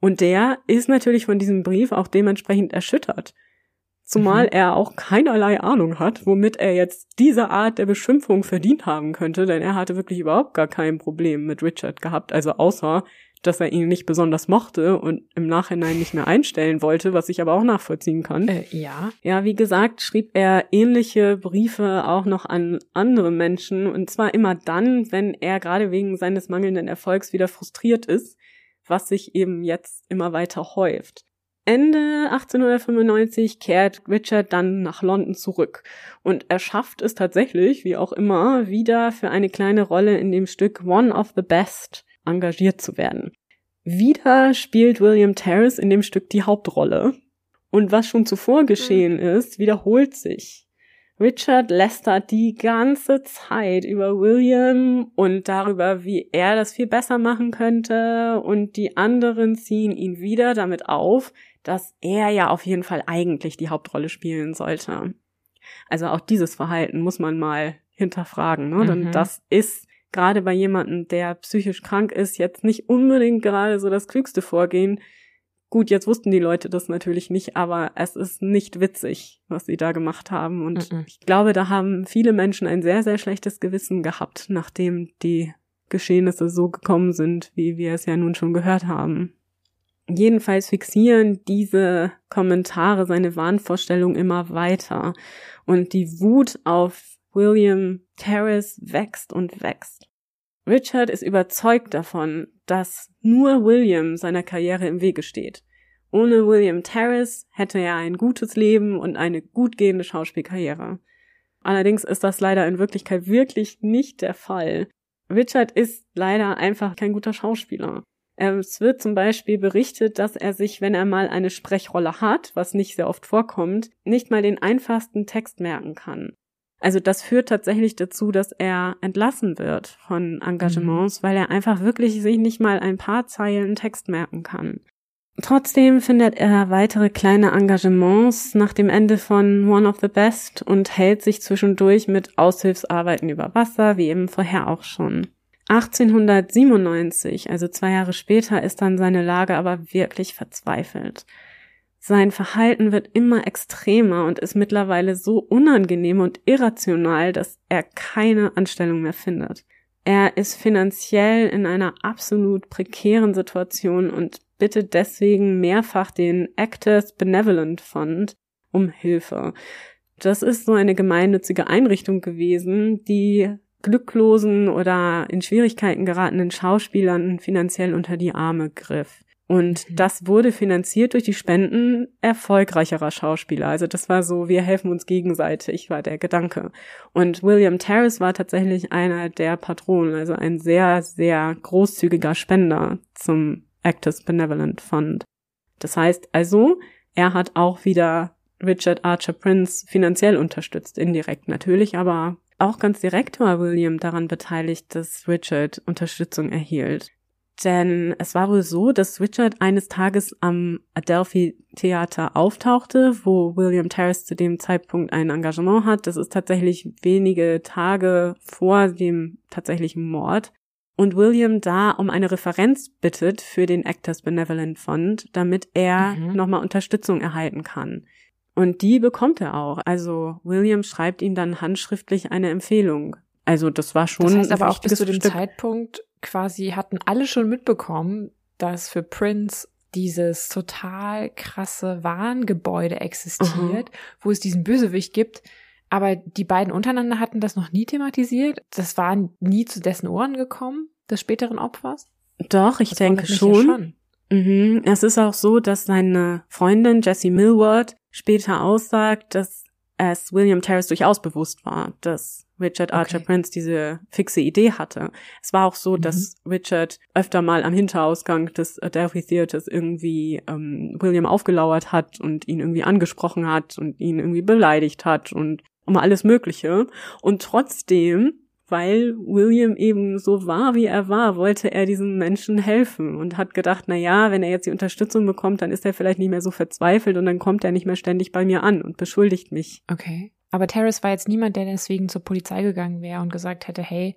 Und der ist natürlich von diesem Brief auch dementsprechend erschüttert. Zumal mhm. er auch keinerlei Ahnung hat, womit er jetzt diese Art der Beschimpfung verdient haben könnte, denn er hatte wirklich überhaupt gar kein Problem mit Richard gehabt, also außer dass er ihn nicht besonders mochte und im Nachhinein nicht mehr einstellen wollte, was ich aber auch nachvollziehen kann. Äh, ja. Ja, wie gesagt, schrieb er ähnliche Briefe auch noch an andere Menschen und zwar immer dann, wenn er gerade wegen seines mangelnden Erfolgs wieder frustriert ist, was sich eben jetzt immer weiter häuft. Ende 1895 kehrt Richard dann nach London zurück und er schafft es tatsächlich, wie auch immer, wieder für eine kleine Rolle in dem Stück One of the Best engagiert zu werden. Wieder spielt William Terrace in dem Stück die Hauptrolle. Und was schon zuvor geschehen mhm. ist, wiederholt sich. Richard lästert die ganze Zeit über William und darüber, wie er das viel besser machen könnte und die anderen ziehen ihn wieder damit auf, dass er ja auf jeden Fall eigentlich die Hauptrolle spielen sollte. Also auch dieses Verhalten muss man mal hinterfragen, ne? Mhm. Denn das ist gerade bei jemandem, der psychisch krank ist, jetzt nicht unbedingt gerade so das klügste Vorgehen. Gut, jetzt wussten die Leute das natürlich nicht, aber es ist nicht witzig, was sie da gemacht haben. Und -mm. ich glaube, da haben viele Menschen ein sehr, sehr schlechtes Gewissen gehabt, nachdem die Geschehnisse so gekommen sind, wie wir es ja nun schon gehört haben. Jedenfalls fixieren diese Kommentare seine Wahnvorstellung immer weiter und die Wut auf William Terrace wächst und wächst. Richard ist überzeugt davon, dass nur William seiner Karriere im Wege steht. Ohne William Terrace hätte er ein gutes Leben und eine gut gehende Schauspielkarriere. Allerdings ist das leider in Wirklichkeit wirklich nicht der Fall. Richard ist leider einfach kein guter Schauspieler. Es wird zum Beispiel berichtet, dass er sich, wenn er mal eine Sprechrolle hat, was nicht sehr oft vorkommt, nicht mal den einfachsten Text merken kann. Also das führt tatsächlich dazu, dass er entlassen wird von Engagements, mhm. weil er einfach wirklich sich nicht mal ein paar Zeilen Text merken kann. Trotzdem findet er weitere kleine Engagements nach dem Ende von One of the Best und hält sich zwischendurch mit Aushilfsarbeiten über Wasser, wie eben vorher auch schon. 1897, also zwei Jahre später, ist dann seine Lage aber wirklich verzweifelt. Sein Verhalten wird immer extremer und ist mittlerweile so unangenehm und irrational, dass er keine Anstellung mehr findet. Er ist finanziell in einer absolut prekären Situation und bittet deswegen mehrfach den Actors Benevolent Fund um Hilfe. Das ist so eine gemeinnützige Einrichtung gewesen, die glücklosen oder in Schwierigkeiten geratenen Schauspielern finanziell unter die Arme griff. Und mhm. das wurde finanziert durch die Spenden erfolgreicherer Schauspieler. Also das war so, wir helfen uns gegenseitig, war der Gedanke. Und William Terrace war tatsächlich einer der Patronen, also ein sehr, sehr großzügiger Spender zum Actors Benevolent Fund. Das heißt also, er hat auch wieder Richard Archer Prince finanziell unterstützt, indirekt natürlich, aber auch ganz direkt war William daran beteiligt, dass Richard Unterstützung erhielt. Denn es war wohl so, dass Richard eines Tages am Adelphi Theater auftauchte, wo William Terrace zu dem Zeitpunkt ein Engagement hat. Das ist tatsächlich wenige Tage vor dem tatsächlichen Mord. Und William da um eine Referenz bittet für den Actors Benevolent Fund, damit er mhm. nochmal Unterstützung erhalten kann. Und die bekommt er auch. Also William schreibt ihm dann handschriftlich eine Empfehlung. Also das war schon. Das heißt aber auch bis zu dem Stück. Zeitpunkt quasi hatten alle schon mitbekommen, dass für Prince dieses total krasse Warngebäude existiert, mhm. wo es diesen Bösewicht gibt. Aber die beiden untereinander hatten das noch nie thematisiert. Das war nie zu dessen Ohren gekommen, des späteren Opfers. Doch, ich das denke schon. Schon. Mhm. Es ist auch so, dass seine Freundin Jessie Millward später aussagt, dass es William Terrace durchaus bewusst war, dass Richard Archer okay. Prince diese fixe Idee hatte. Es war auch so, mhm. dass Richard öfter mal am Hinterausgang des Adelphi Theaters irgendwie ähm, William aufgelauert hat und ihn irgendwie angesprochen hat und ihn irgendwie beleidigt hat und um alles Mögliche. Und trotzdem weil William eben so war, wie er war, wollte er diesem Menschen helfen und hat gedacht, na ja, wenn er jetzt die Unterstützung bekommt, dann ist er vielleicht nicht mehr so verzweifelt und dann kommt er nicht mehr ständig bei mir an und beschuldigt mich. Okay. Aber Terrace war jetzt niemand, der deswegen zur Polizei gegangen wäre und gesagt hätte, hey,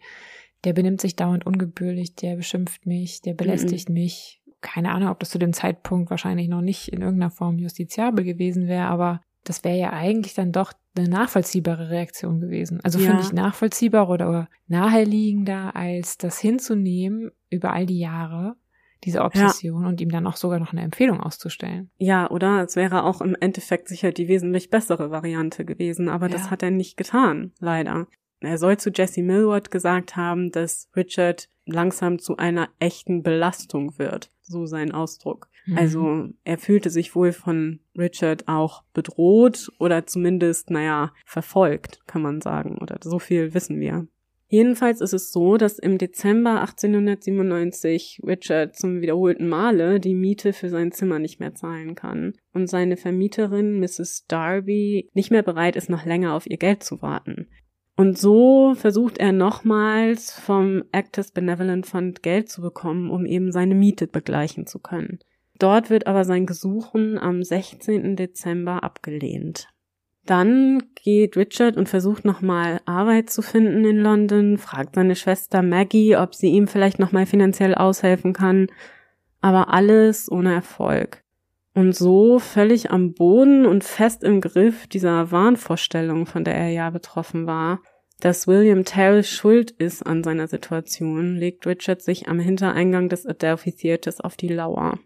der benimmt sich dauernd ungebührlich, der beschimpft mich, der belästigt mhm. mich. Keine Ahnung, ob das zu dem Zeitpunkt wahrscheinlich noch nicht in irgendeiner Form justiziabel gewesen wäre, aber das wäre ja eigentlich dann doch eine nachvollziehbare Reaktion gewesen. Also ja. finde ich nachvollziehbar oder naheliegender, als das hinzunehmen über all die Jahre, diese Obsession ja. und ihm dann auch sogar noch eine Empfehlung auszustellen. Ja, oder es wäre auch im Endeffekt sicher die wesentlich bessere Variante gewesen, aber ja. das hat er nicht getan, leider. Er soll zu Jesse Millward gesagt haben, dass Richard langsam zu einer echten Belastung wird, so sein Ausdruck. Mhm. Also er fühlte sich wohl von Richard auch bedroht oder zumindest, naja, verfolgt, kann man sagen. Oder so viel wissen wir. Jedenfalls ist es so, dass im Dezember 1897 Richard zum wiederholten Male die Miete für sein Zimmer nicht mehr zahlen kann und seine Vermieterin Mrs. Darby nicht mehr bereit ist, noch länger auf ihr Geld zu warten. Und so versucht er nochmals vom Actors Benevolent Fund Geld zu bekommen, um eben seine Miete begleichen zu können. Dort wird aber sein Gesuchen am 16. Dezember abgelehnt. Dann geht Richard und versucht nochmal Arbeit zu finden in London, fragt seine Schwester Maggie, ob sie ihm vielleicht nochmal finanziell aushelfen kann, aber alles ohne Erfolg. Und so völlig am Boden und fest im Griff dieser Wahnvorstellung, von der er ja betroffen war, dass William Terrell schuld ist an seiner Situation, legt Richard sich am Hintereingang des Adelphi Theaters auf die Lauer.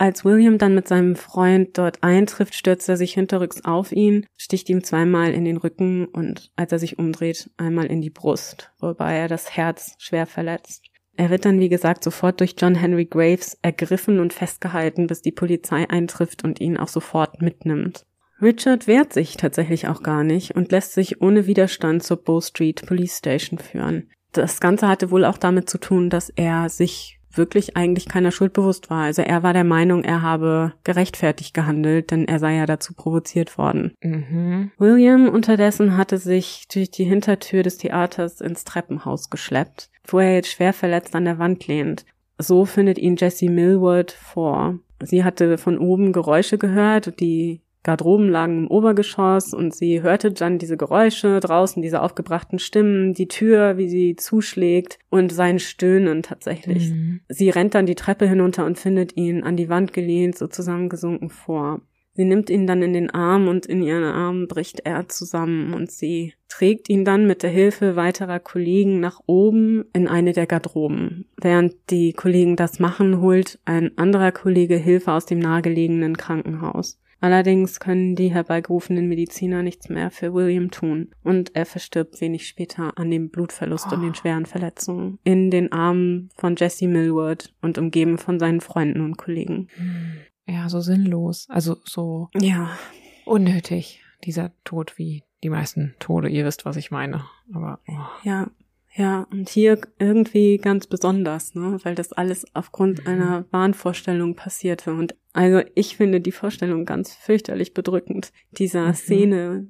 Als William dann mit seinem Freund dort eintrifft, stürzt er sich hinterrücks auf ihn, sticht ihm zweimal in den Rücken und als er sich umdreht, einmal in die Brust, wobei er das Herz schwer verletzt. Er wird dann, wie gesagt, sofort durch John Henry Graves ergriffen und festgehalten, bis die Polizei eintrifft und ihn auch sofort mitnimmt. Richard wehrt sich tatsächlich auch gar nicht und lässt sich ohne Widerstand zur Bow Street Police Station führen. Das Ganze hatte wohl auch damit zu tun, dass er sich wirklich eigentlich keiner Schuld bewusst war. Also er war der Meinung, er habe gerechtfertigt gehandelt, denn er sei ja dazu provoziert worden. Mhm. William unterdessen hatte sich durch die Hintertür des Theaters ins Treppenhaus geschleppt, wo er jetzt schwer verletzt an der Wand lehnt. So findet ihn Jessie Millward vor. Sie hatte von oben Geräusche gehört, die Garderoben lagen im Obergeschoss und sie hörte dann diese Geräusche draußen, diese aufgebrachten Stimmen, die Tür, wie sie zuschlägt und sein Stöhnen tatsächlich. Mhm. Sie rennt dann die Treppe hinunter und findet ihn an die Wand gelehnt, so zusammengesunken vor. Sie nimmt ihn dann in den Arm und in ihren Armen bricht er zusammen und sie trägt ihn dann mit der Hilfe weiterer Kollegen nach oben in eine der Garderoben. Während die Kollegen das machen, holt ein anderer Kollege Hilfe aus dem nahegelegenen Krankenhaus. Allerdings können die herbeigerufenen Mediziner nichts mehr für William tun und er verstirbt wenig später an dem Blutverlust oh. und den schweren Verletzungen in den Armen von Jesse Millward und umgeben von seinen Freunden und Kollegen. Hm. Ja, so sinnlos, also so ja unnötig dieser Tod wie die meisten Tode. Ihr wisst, was ich meine. Aber oh. ja, ja, und hier irgendwie ganz besonders, ne, weil das alles aufgrund mhm. einer Wahnvorstellung passierte. Und also ich finde die Vorstellung ganz fürchterlich bedrückend, dieser mhm. Szene,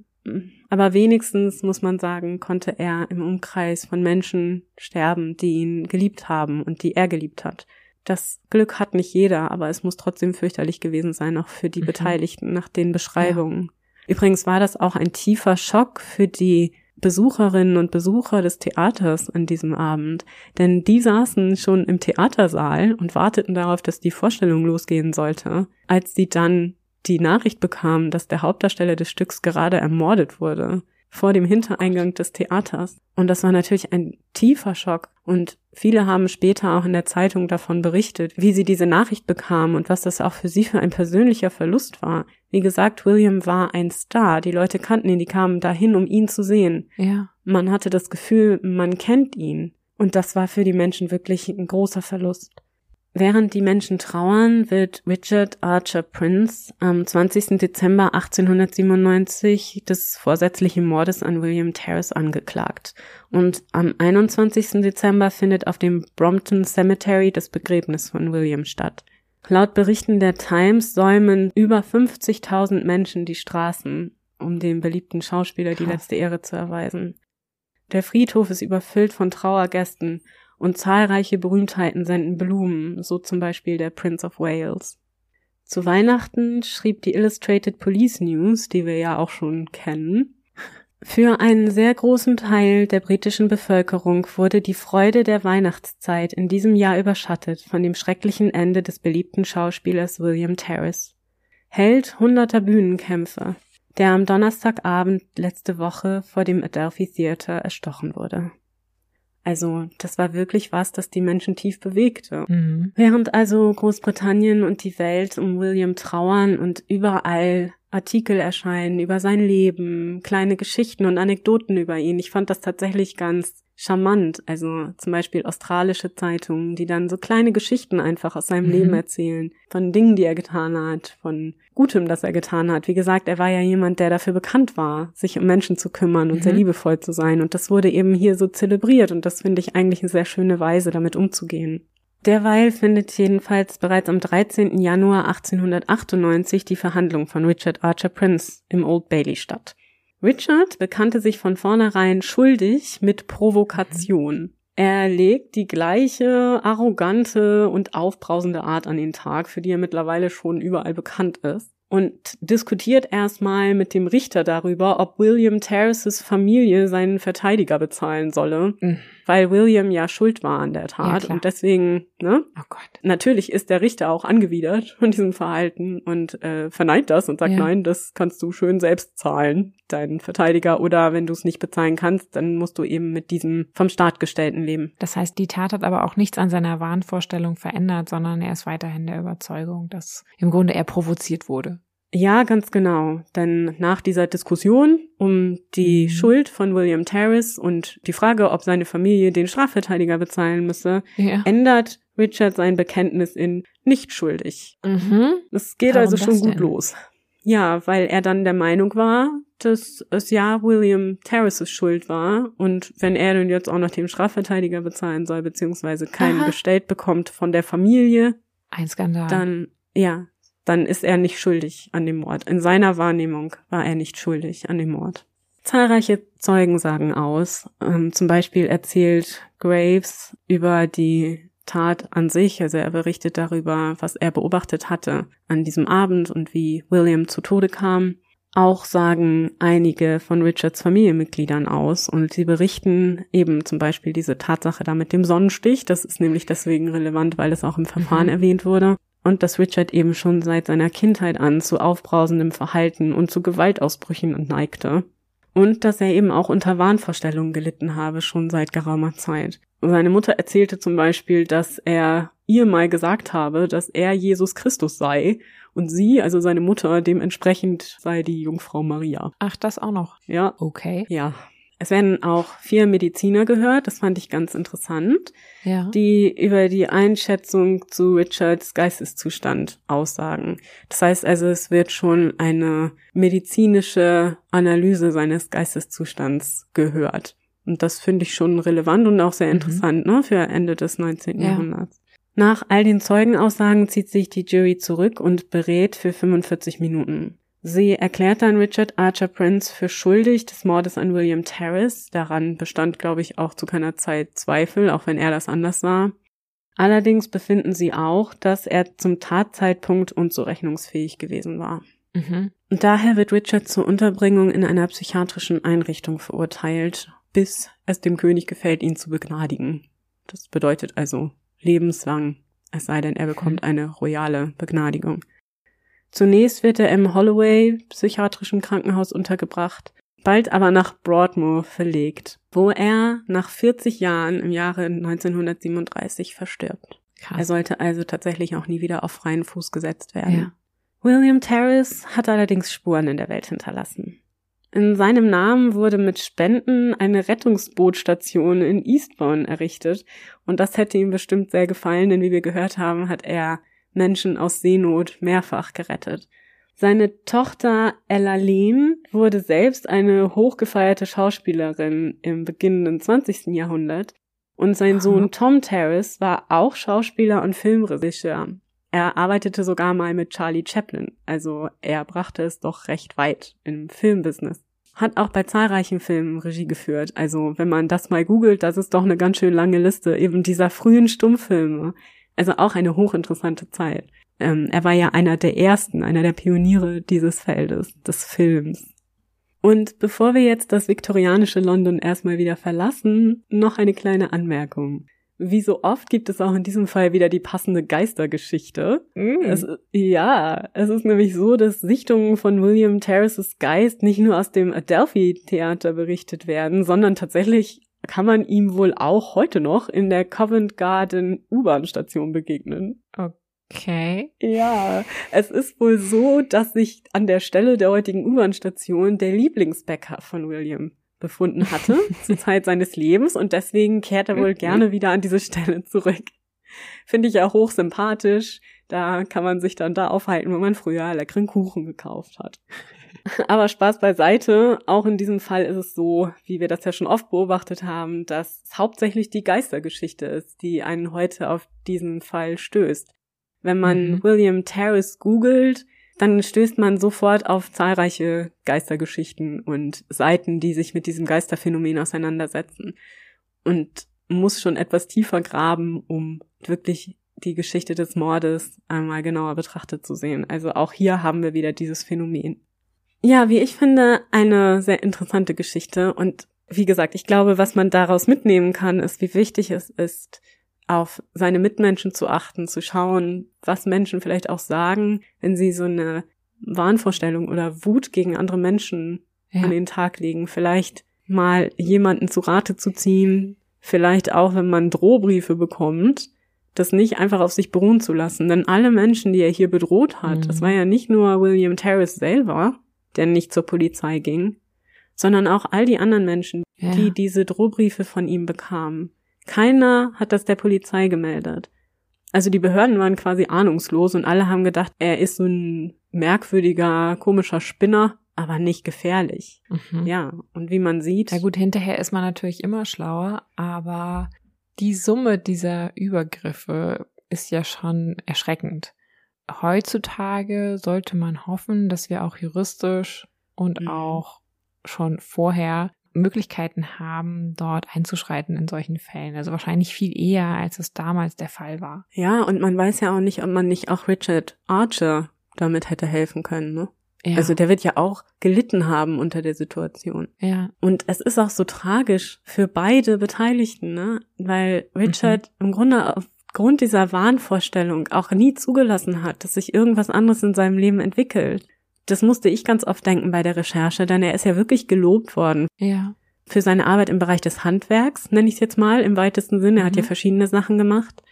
Aber wenigstens, muss man sagen, konnte er im Umkreis von Menschen sterben, die ihn geliebt haben und die er geliebt hat. Das Glück hat nicht jeder, aber es muss trotzdem fürchterlich gewesen sein, auch für die mhm. Beteiligten nach den Beschreibungen. Ja. Übrigens war das auch ein tiefer Schock für die Besucherinnen und Besucher des Theaters an diesem Abend, denn die saßen schon im Theatersaal und warteten darauf, dass die Vorstellung losgehen sollte, als sie dann die Nachricht bekamen, dass der Hauptdarsteller des Stücks gerade ermordet wurde vor dem Hintereingang des Theaters. Und das war natürlich ein tiefer Schock. Und viele haben später auch in der Zeitung davon berichtet, wie sie diese Nachricht bekamen und was das auch für sie für ein persönlicher Verlust war. Wie gesagt, William war ein Star. Die Leute kannten ihn, die kamen dahin, um ihn zu sehen. Ja. Man hatte das Gefühl, man kennt ihn. Und das war für die Menschen wirklich ein großer Verlust. Während die Menschen trauern, wird Richard Archer Prince am 20. Dezember 1897 des vorsätzlichen Mordes an William Terrace angeklagt. Und am 21. Dezember findet auf dem Brompton Cemetery das Begräbnis von William statt. Laut Berichten der Times säumen über 50.000 Menschen die Straßen, um dem beliebten Schauspieler die letzte Ehre zu erweisen. Der Friedhof ist überfüllt von Trauergästen und zahlreiche Berühmtheiten senden Blumen, so zum Beispiel der Prince of Wales. Zu Weihnachten schrieb die Illustrated Police News, die wir ja auch schon kennen, für einen sehr großen Teil der britischen Bevölkerung wurde die Freude der Weihnachtszeit in diesem Jahr überschattet von dem schrecklichen Ende des beliebten Schauspielers William Terrace. Held hunderter Bühnenkämpfe, der am Donnerstagabend letzte Woche vor dem Adelphi Theater erstochen wurde. Also das war wirklich was, das die Menschen tief bewegte. Mhm. Während also Großbritannien und die Welt um William trauern und überall Artikel erscheinen über sein Leben, kleine Geschichten und Anekdoten über ihn. Ich fand das tatsächlich ganz charmant. Also zum Beispiel australische Zeitungen, die dann so kleine Geschichten einfach aus seinem mhm. Leben erzählen, von Dingen, die er getan hat, von Gutem, das er getan hat. Wie gesagt, er war ja jemand, der dafür bekannt war, sich um Menschen zu kümmern und mhm. sehr liebevoll zu sein. Und das wurde eben hier so zelebriert. Und das finde ich eigentlich eine sehr schöne Weise, damit umzugehen. Derweil findet jedenfalls bereits am 13. Januar 1898 die Verhandlung von Richard Archer Prince im Old Bailey statt. Richard bekannte sich von vornherein schuldig mit Provokation. Er legt die gleiche arrogante und aufbrausende Art an den Tag, für die er mittlerweile schon überall bekannt ist und diskutiert erstmal mit dem Richter darüber, ob William Terraces Familie seinen Verteidiger bezahlen solle, mhm. Weil William ja schuld war an der Tat ja, und deswegen, ne? Oh Gott. Natürlich ist der Richter auch angewidert von diesem Verhalten und äh, verneint das und sagt, ja. nein, das kannst du schön selbst zahlen, deinen Verteidiger, oder wenn du es nicht bezahlen kannst, dann musst du eben mit diesem vom Staat gestellten leben. Das heißt, die Tat hat aber auch nichts an seiner Wahnvorstellung verändert, sondern er ist weiterhin der Überzeugung, dass im Grunde er provoziert wurde. Ja, ganz genau. Denn nach dieser Diskussion um die mhm. Schuld von William Terrace und die Frage, ob seine Familie den Strafverteidiger bezahlen müsse, ja. ändert Richard sein Bekenntnis in nicht schuldig. Mhm. Es geht Warum also schon gut denn? los. Ja, weil er dann der Meinung war, dass es ja William Terraces Schuld war und wenn er nun jetzt auch noch den Strafverteidiger bezahlen soll, beziehungsweise keinen Aha. gestellt bekommt von der Familie, ein Skandal. Dann, ja, dann ist er nicht schuldig an dem Mord. In seiner Wahrnehmung war er nicht schuldig an dem Mord. Zahlreiche Zeugen sagen aus. Ähm, zum Beispiel erzählt Graves über die Tat an sich. Also er berichtet darüber, was er beobachtet hatte an diesem Abend und wie William zu Tode kam. Auch sagen einige von Richards Familienmitgliedern aus und sie berichten eben zum Beispiel diese Tatsache da mit dem Sonnenstich. Das ist nämlich deswegen relevant, weil es auch im Verfahren mhm. erwähnt wurde und dass Richard eben schon seit seiner Kindheit an zu aufbrausendem Verhalten und zu Gewaltausbrüchen neigte. Und dass er eben auch unter Wahnvorstellungen gelitten habe, schon seit geraumer Zeit. Seine Mutter erzählte zum Beispiel, dass er ihr mal gesagt habe, dass er Jesus Christus sei und sie, also seine Mutter, dementsprechend sei die Jungfrau Maria. Ach, das auch noch. Ja. Okay. Ja. Es werden auch vier Mediziner gehört, das fand ich ganz interessant, ja. die über die Einschätzung zu Richards Geisteszustand aussagen. Das heißt also, es wird schon eine medizinische Analyse seines Geisteszustands gehört. Und das finde ich schon relevant und auch sehr mhm. interessant mhm. ne, für Ende des 19. Ja. Jahrhunderts. Nach all den Zeugenaussagen zieht sich die Jury zurück und berät für 45 Minuten. Sie erklärt dann Richard Archer Prince für schuldig des Mordes an William Terrace. Daran bestand, glaube ich, auch zu keiner Zeit Zweifel, auch wenn er das anders sah. Allerdings befinden sie auch, dass er zum Tatzeitpunkt unzurechnungsfähig gewesen war. Mhm. Und daher wird Richard zur Unterbringung in einer psychiatrischen Einrichtung verurteilt, bis es dem König gefällt, ihn zu begnadigen. Das bedeutet also lebenslang, es sei denn, er bekommt eine royale Begnadigung. Zunächst wird er im Holloway psychiatrischen Krankenhaus untergebracht, bald aber nach Broadmoor verlegt, wo er nach 40 Jahren im Jahre 1937 verstirbt. Krass. Er sollte also tatsächlich auch nie wieder auf freien Fuß gesetzt werden. Ja. William Terrace hat allerdings Spuren in der Welt hinterlassen. In seinem Namen wurde mit Spenden eine Rettungsbootstation in Eastbourne errichtet und das hätte ihm bestimmt sehr gefallen, denn wie wir gehört haben, hat er Menschen aus Seenot mehrfach gerettet. Seine Tochter Ella Lehn wurde selbst eine hochgefeierte Schauspielerin im beginnenden 20. Jahrhundert und sein Sohn Tom Terrace war auch Schauspieler und Filmregisseur. Er arbeitete sogar mal mit Charlie Chaplin, also er brachte es doch recht weit im Filmbusiness. Hat auch bei zahlreichen Filmen Regie geführt. Also wenn man das mal googelt, das ist doch eine ganz schön lange Liste eben dieser frühen Stummfilme. Also auch eine hochinteressante Zeit. Ähm, er war ja einer der ersten, einer der Pioniere dieses Feldes, des Films. Und bevor wir jetzt das viktorianische London erstmal wieder verlassen, noch eine kleine Anmerkung. Wie so oft gibt es auch in diesem Fall wieder die passende Geistergeschichte. Mm. Es, ja, es ist nämlich so, dass Sichtungen von William Terraces Geist nicht nur aus dem Adelphi Theater berichtet werden, sondern tatsächlich kann man ihm wohl auch heute noch in der Covent Garden U-Bahn-Station begegnen. Okay. Ja, es ist wohl so, dass sich an der Stelle der heutigen U-Bahn-Station der Lieblingsbäcker von William befunden hatte zur Zeit seines Lebens und deswegen kehrt er wohl gerne wieder an diese Stelle zurück. Finde ich auch hochsympathisch. Da kann man sich dann da aufhalten, wo man früher leckeren Kuchen gekauft hat. Aber Spaß beiseite, auch in diesem Fall ist es so, wie wir das ja schon oft beobachtet haben, dass es hauptsächlich die Geistergeschichte ist, die einen heute auf diesen Fall stößt. Wenn man mhm. William Terrace googelt, dann stößt man sofort auf zahlreiche Geistergeschichten und Seiten, die sich mit diesem Geisterphänomen auseinandersetzen. Und muss schon etwas tiefer graben, um wirklich die Geschichte des Mordes einmal genauer betrachtet zu sehen. Also auch hier haben wir wieder dieses Phänomen. Ja, wie ich finde, eine sehr interessante Geschichte. Und wie gesagt, ich glaube, was man daraus mitnehmen kann, ist, wie wichtig es ist, auf seine Mitmenschen zu achten, zu schauen, was Menschen vielleicht auch sagen, wenn sie so eine Wahnvorstellung oder Wut gegen andere Menschen ja. an den Tag legen. Vielleicht mal jemanden zu Rate zu ziehen, vielleicht auch, wenn man Drohbriefe bekommt, das nicht einfach auf sich beruhen zu lassen. Denn alle Menschen, die er hier bedroht hat, mhm. das war ja nicht nur William Terrace selber, der nicht zur Polizei ging, sondern auch all die anderen Menschen, ja. die diese Drohbriefe von ihm bekamen. Keiner hat das der Polizei gemeldet. Also die Behörden waren quasi ahnungslos und alle haben gedacht, er ist so ein merkwürdiger, komischer Spinner, aber nicht gefährlich. Mhm. Ja, und wie man sieht. Ja gut, hinterher ist man natürlich immer schlauer, aber die Summe dieser Übergriffe ist ja schon erschreckend. Heutzutage sollte man hoffen, dass wir auch juristisch und mhm. auch schon vorher Möglichkeiten haben, dort einzuschreiten in solchen Fällen. Also wahrscheinlich viel eher, als es damals der Fall war. Ja, und man weiß ja auch nicht, ob man nicht auch Richard Archer damit hätte helfen können, ne? Ja. Also der wird ja auch gelitten haben unter der Situation. Ja. Und es ist auch so tragisch für beide Beteiligten, ne? Weil Richard mhm. im Grunde aufgrund dieser Wahnvorstellung auch nie zugelassen hat, dass sich irgendwas anderes in seinem Leben entwickelt. Das musste ich ganz oft denken bei der Recherche, denn er ist ja wirklich gelobt worden. Ja. Für seine Arbeit im Bereich des Handwerks, nenne ich es jetzt mal, im weitesten Sinne. Er hat ja mhm. verschiedene Sachen gemacht.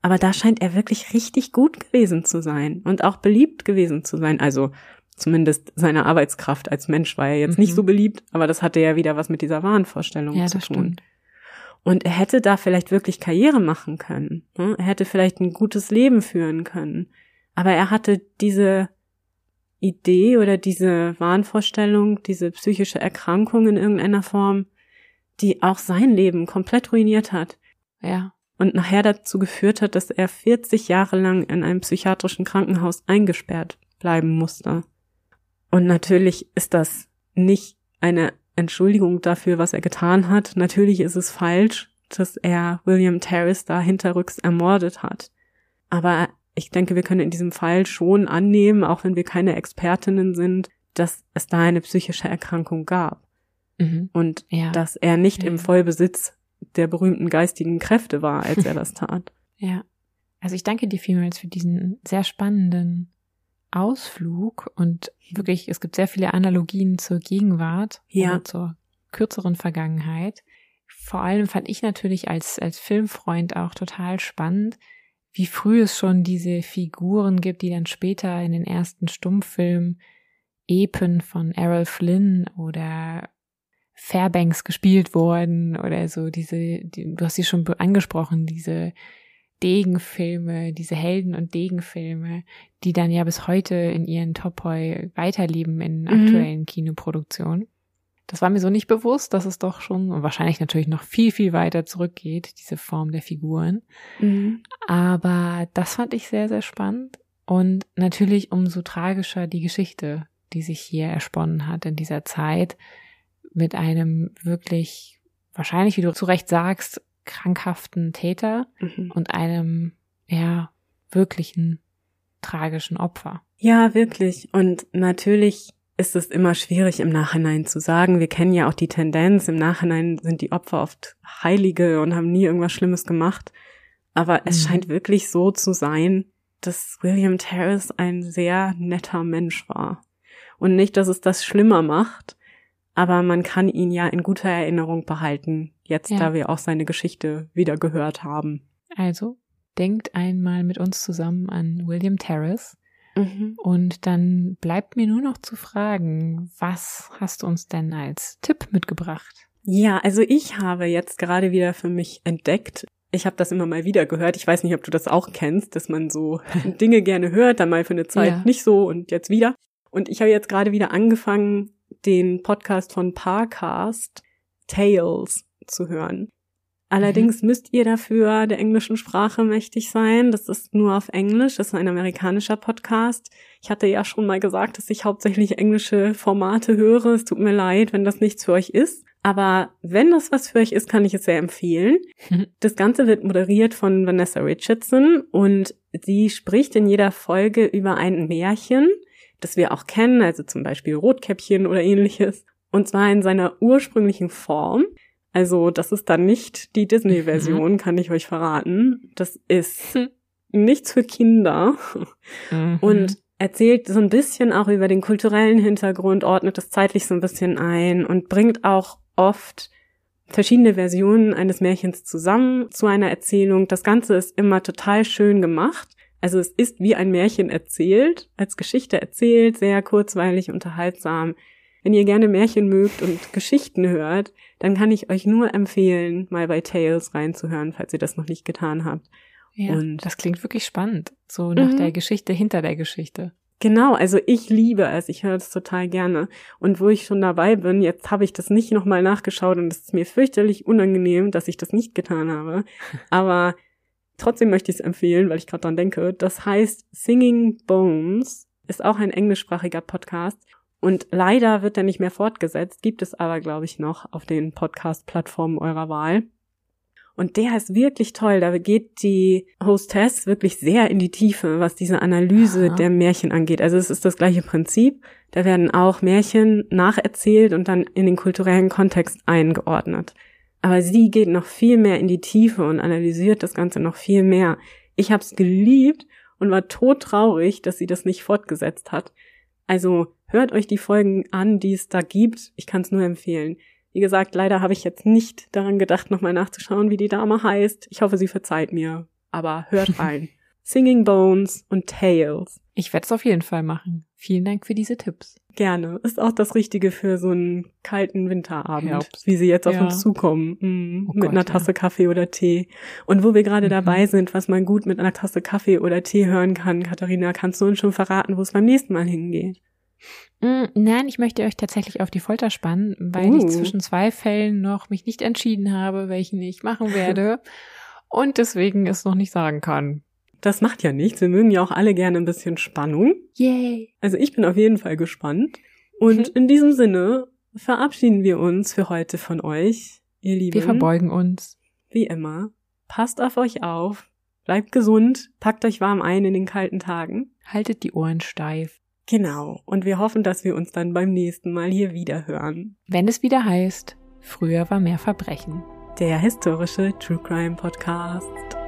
Aber da scheint er wirklich richtig gut gewesen zu sein und auch beliebt gewesen zu sein. Also zumindest seine Arbeitskraft als Mensch war er jetzt mhm. nicht so beliebt, aber das hatte ja wieder was mit dieser Wahnvorstellung ja, zu tun. Stimmt. Und er hätte da vielleicht wirklich Karriere machen können. Ne? Er hätte vielleicht ein gutes Leben führen können. Aber er hatte diese Idee oder diese Wahnvorstellung, diese psychische Erkrankung in irgendeiner Form, die auch sein Leben komplett ruiniert hat. Ja. Und nachher dazu geführt hat, dass er 40 Jahre lang in einem psychiatrischen Krankenhaus eingesperrt bleiben musste. Und natürlich ist das nicht eine Entschuldigung dafür, was er getan hat. Natürlich ist es falsch, dass er William Terrace da hinterrücks ermordet hat. Aber ich denke, wir können in diesem Fall schon annehmen, auch wenn wir keine Expertinnen sind, dass es da eine psychische Erkrankung gab. Mhm. Und ja. dass er nicht ja. im Vollbesitz der berühmten geistigen Kräfte war, als er das tat. Ja. Also ich danke dir vielmals für diesen sehr spannenden Ausflug und wirklich, es gibt sehr viele Analogien zur Gegenwart ja. oder zur kürzeren Vergangenheit. Vor allem fand ich natürlich als, als Filmfreund auch total spannend, wie früh es schon diese Figuren gibt, die dann später in den ersten Stummfilmen Epen von Errol Flynn oder Fairbanks gespielt wurden oder so diese, die, du hast sie schon angesprochen, diese Degenfilme, diese Helden- und Degenfilme, die dann ja bis heute in ihren Topoi weiterleben in mhm. aktuellen mhm. Kinoproduktionen. Das war mir so nicht bewusst, dass es doch schon und wahrscheinlich natürlich noch viel, viel weiter zurückgeht, diese Form der Figuren. Mhm. Aber das fand ich sehr, sehr spannend. Und natürlich umso tragischer die Geschichte, die sich hier ersponnen hat in dieser Zeit mit einem wirklich, wahrscheinlich, wie du zu Recht sagst, krankhaften Täter mhm. und einem, ja, wirklichen tragischen Opfer. Ja, wirklich. Und natürlich ist es immer schwierig im Nachhinein zu sagen. Wir kennen ja auch die Tendenz, im Nachhinein sind die Opfer oft Heilige und haben nie irgendwas Schlimmes gemacht. Aber es mhm. scheint wirklich so zu sein, dass William Terrace ein sehr netter Mensch war. Und nicht, dass es das schlimmer macht, aber man kann ihn ja in guter Erinnerung behalten, jetzt ja. da wir auch seine Geschichte wieder gehört haben. Also, denkt einmal mit uns zusammen an William Terrace. Mhm. Und dann bleibt mir nur noch zu fragen, was hast du uns denn als Tipp mitgebracht? Ja, also ich habe jetzt gerade wieder für mich entdeckt, ich habe das immer mal wieder gehört. Ich weiß nicht, ob du das auch kennst, dass man so Dinge gerne hört, dann mal für eine Zeit ja. nicht so und jetzt wieder. Und ich habe jetzt gerade wieder angefangen, den Podcast von Parcast Tales zu hören. Allerdings mhm. müsst ihr dafür der englischen Sprache mächtig sein. Das ist nur auf Englisch. Das ist ein amerikanischer Podcast. Ich hatte ja schon mal gesagt, dass ich hauptsächlich englische Formate höre. Es tut mir leid, wenn das nichts für euch ist. Aber wenn das was für euch ist, kann ich es sehr empfehlen. Das Ganze wird moderiert von Vanessa Richardson und sie spricht in jeder Folge über ein Märchen, das wir auch kennen, also zum Beispiel Rotkäppchen oder ähnliches. Und zwar in seiner ursprünglichen Form. Also das ist dann nicht die Disney-Version, mhm. kann ich euch verraten. Das ist hm. nichts für Kinder mhm. und erzählt so ein bisschen auch über den kulturellen Hintergrund, ordnet das zeitlich so ein bisschen ein und bringt auch oft verschiedene Versionen eines Märchens zusammen zu einer Erzählung. Das Ganze ist immer total schön gemacht. Also es ist wie ein Märchen erzählt, als Geschichte erzählt, sehr kurzweilig, unterhaltsam. Wenn ihr gerne Märchen mögt und Geschichten hört, dann kann ich euch nur empfehlen, mal bei Tales reinzuhören, falls ihr das noch nicht getan habt. Ja, und das klingt wirklich spannend, so nach mhm. der Geschichte hinter der Geschichte. Genau, also ich liebe es, ich höre das total gerne. Und wo ich schon dabei bin, jetzt habe ich das nicht nochmal nachgeschaut und es ist mir fürchterlich unangenehm, dass ich das nicht getan habe. Aber trotzdem möchte ich es empfehlen, weil ich gerade dran denke. Das heißt Singing Bones, ist auch ein englischsprachiger Podcast und leider wird er nicht mehr fortgesetzt, gibt es aber, glaube ich, noch auf den Podcast-Plattformen eurer Wahl. Und der ist wirklich toll. Da geht die Hostess wirklich sehr in die Tiefe, was diese Analyse Aha. der Märchen angeht. Also es ist das gleiche Prinzip. Da werden auch Märchen nacherzählt und dann in den kulturellen Kontext eingeordnet. Aber sie geht noch viel mehr in die Tiefe und analysiert das Ganze noch viel mehr. Ich habe es geliebt und war todtraurig, dass sie das nicht fortgesetzt hat. Also hört euch die Folgen an, die es da gibt. Ich kann es nur empfehlen. Wie gesagt, leider habe ich jetzt nicht daran gedacht, nochmal nachzuschauen, wie die Dame heißt. Ich hoffe, sie verzeiht mir. Aber hört rein. Singing Bones und Tales. Ich werde es auf jeden Fall machen. Vielen Dank für diese Tipps. Gerne. Ist auch das Richtige für so einen kalten Winterabend, Herbst. wie sie jetzt auf ja. uns zukommen. Mm, oh mit Gott, einer Tasse ja. Kaffee oder Tee. Und wo wir gerade mhm. dabei sind, was man gut mit einer Tasse Kaffee oder Tee hören kann, Katharina, kannst du uns schon verraten, wo es beim nächsten Mal hingeht? Mm, nein, ich möchte euch tatsächlich auf die Folter spannen, weil uh. ich zwischen zwei Fällen noch mich nicht entschieden habe, welchen ich machen werde und deswegen es noch nicht sagen kann. Das macht ja nichts. Wir mögen ja auch alle gerne ein bisschen Spannung. Yay! Also ich bin auf jeden Fall gespannt. Und in diesem Sinne verabschieden wir uns für heute von euch, ihr Lieben. Wir verbeugen uns. Wie immer. Passt auf euch auf. Bleibt gesund. Packt euch warm ein in den kalten Tagen. Haltet die Ohren steif. Genau. Und wir hoffen, dass wir uns dann beim nächsten Mal hier wieder hören. Wenn es wieder heißt, früher war mehr Verbrechen. Der historische True Crime Podcast.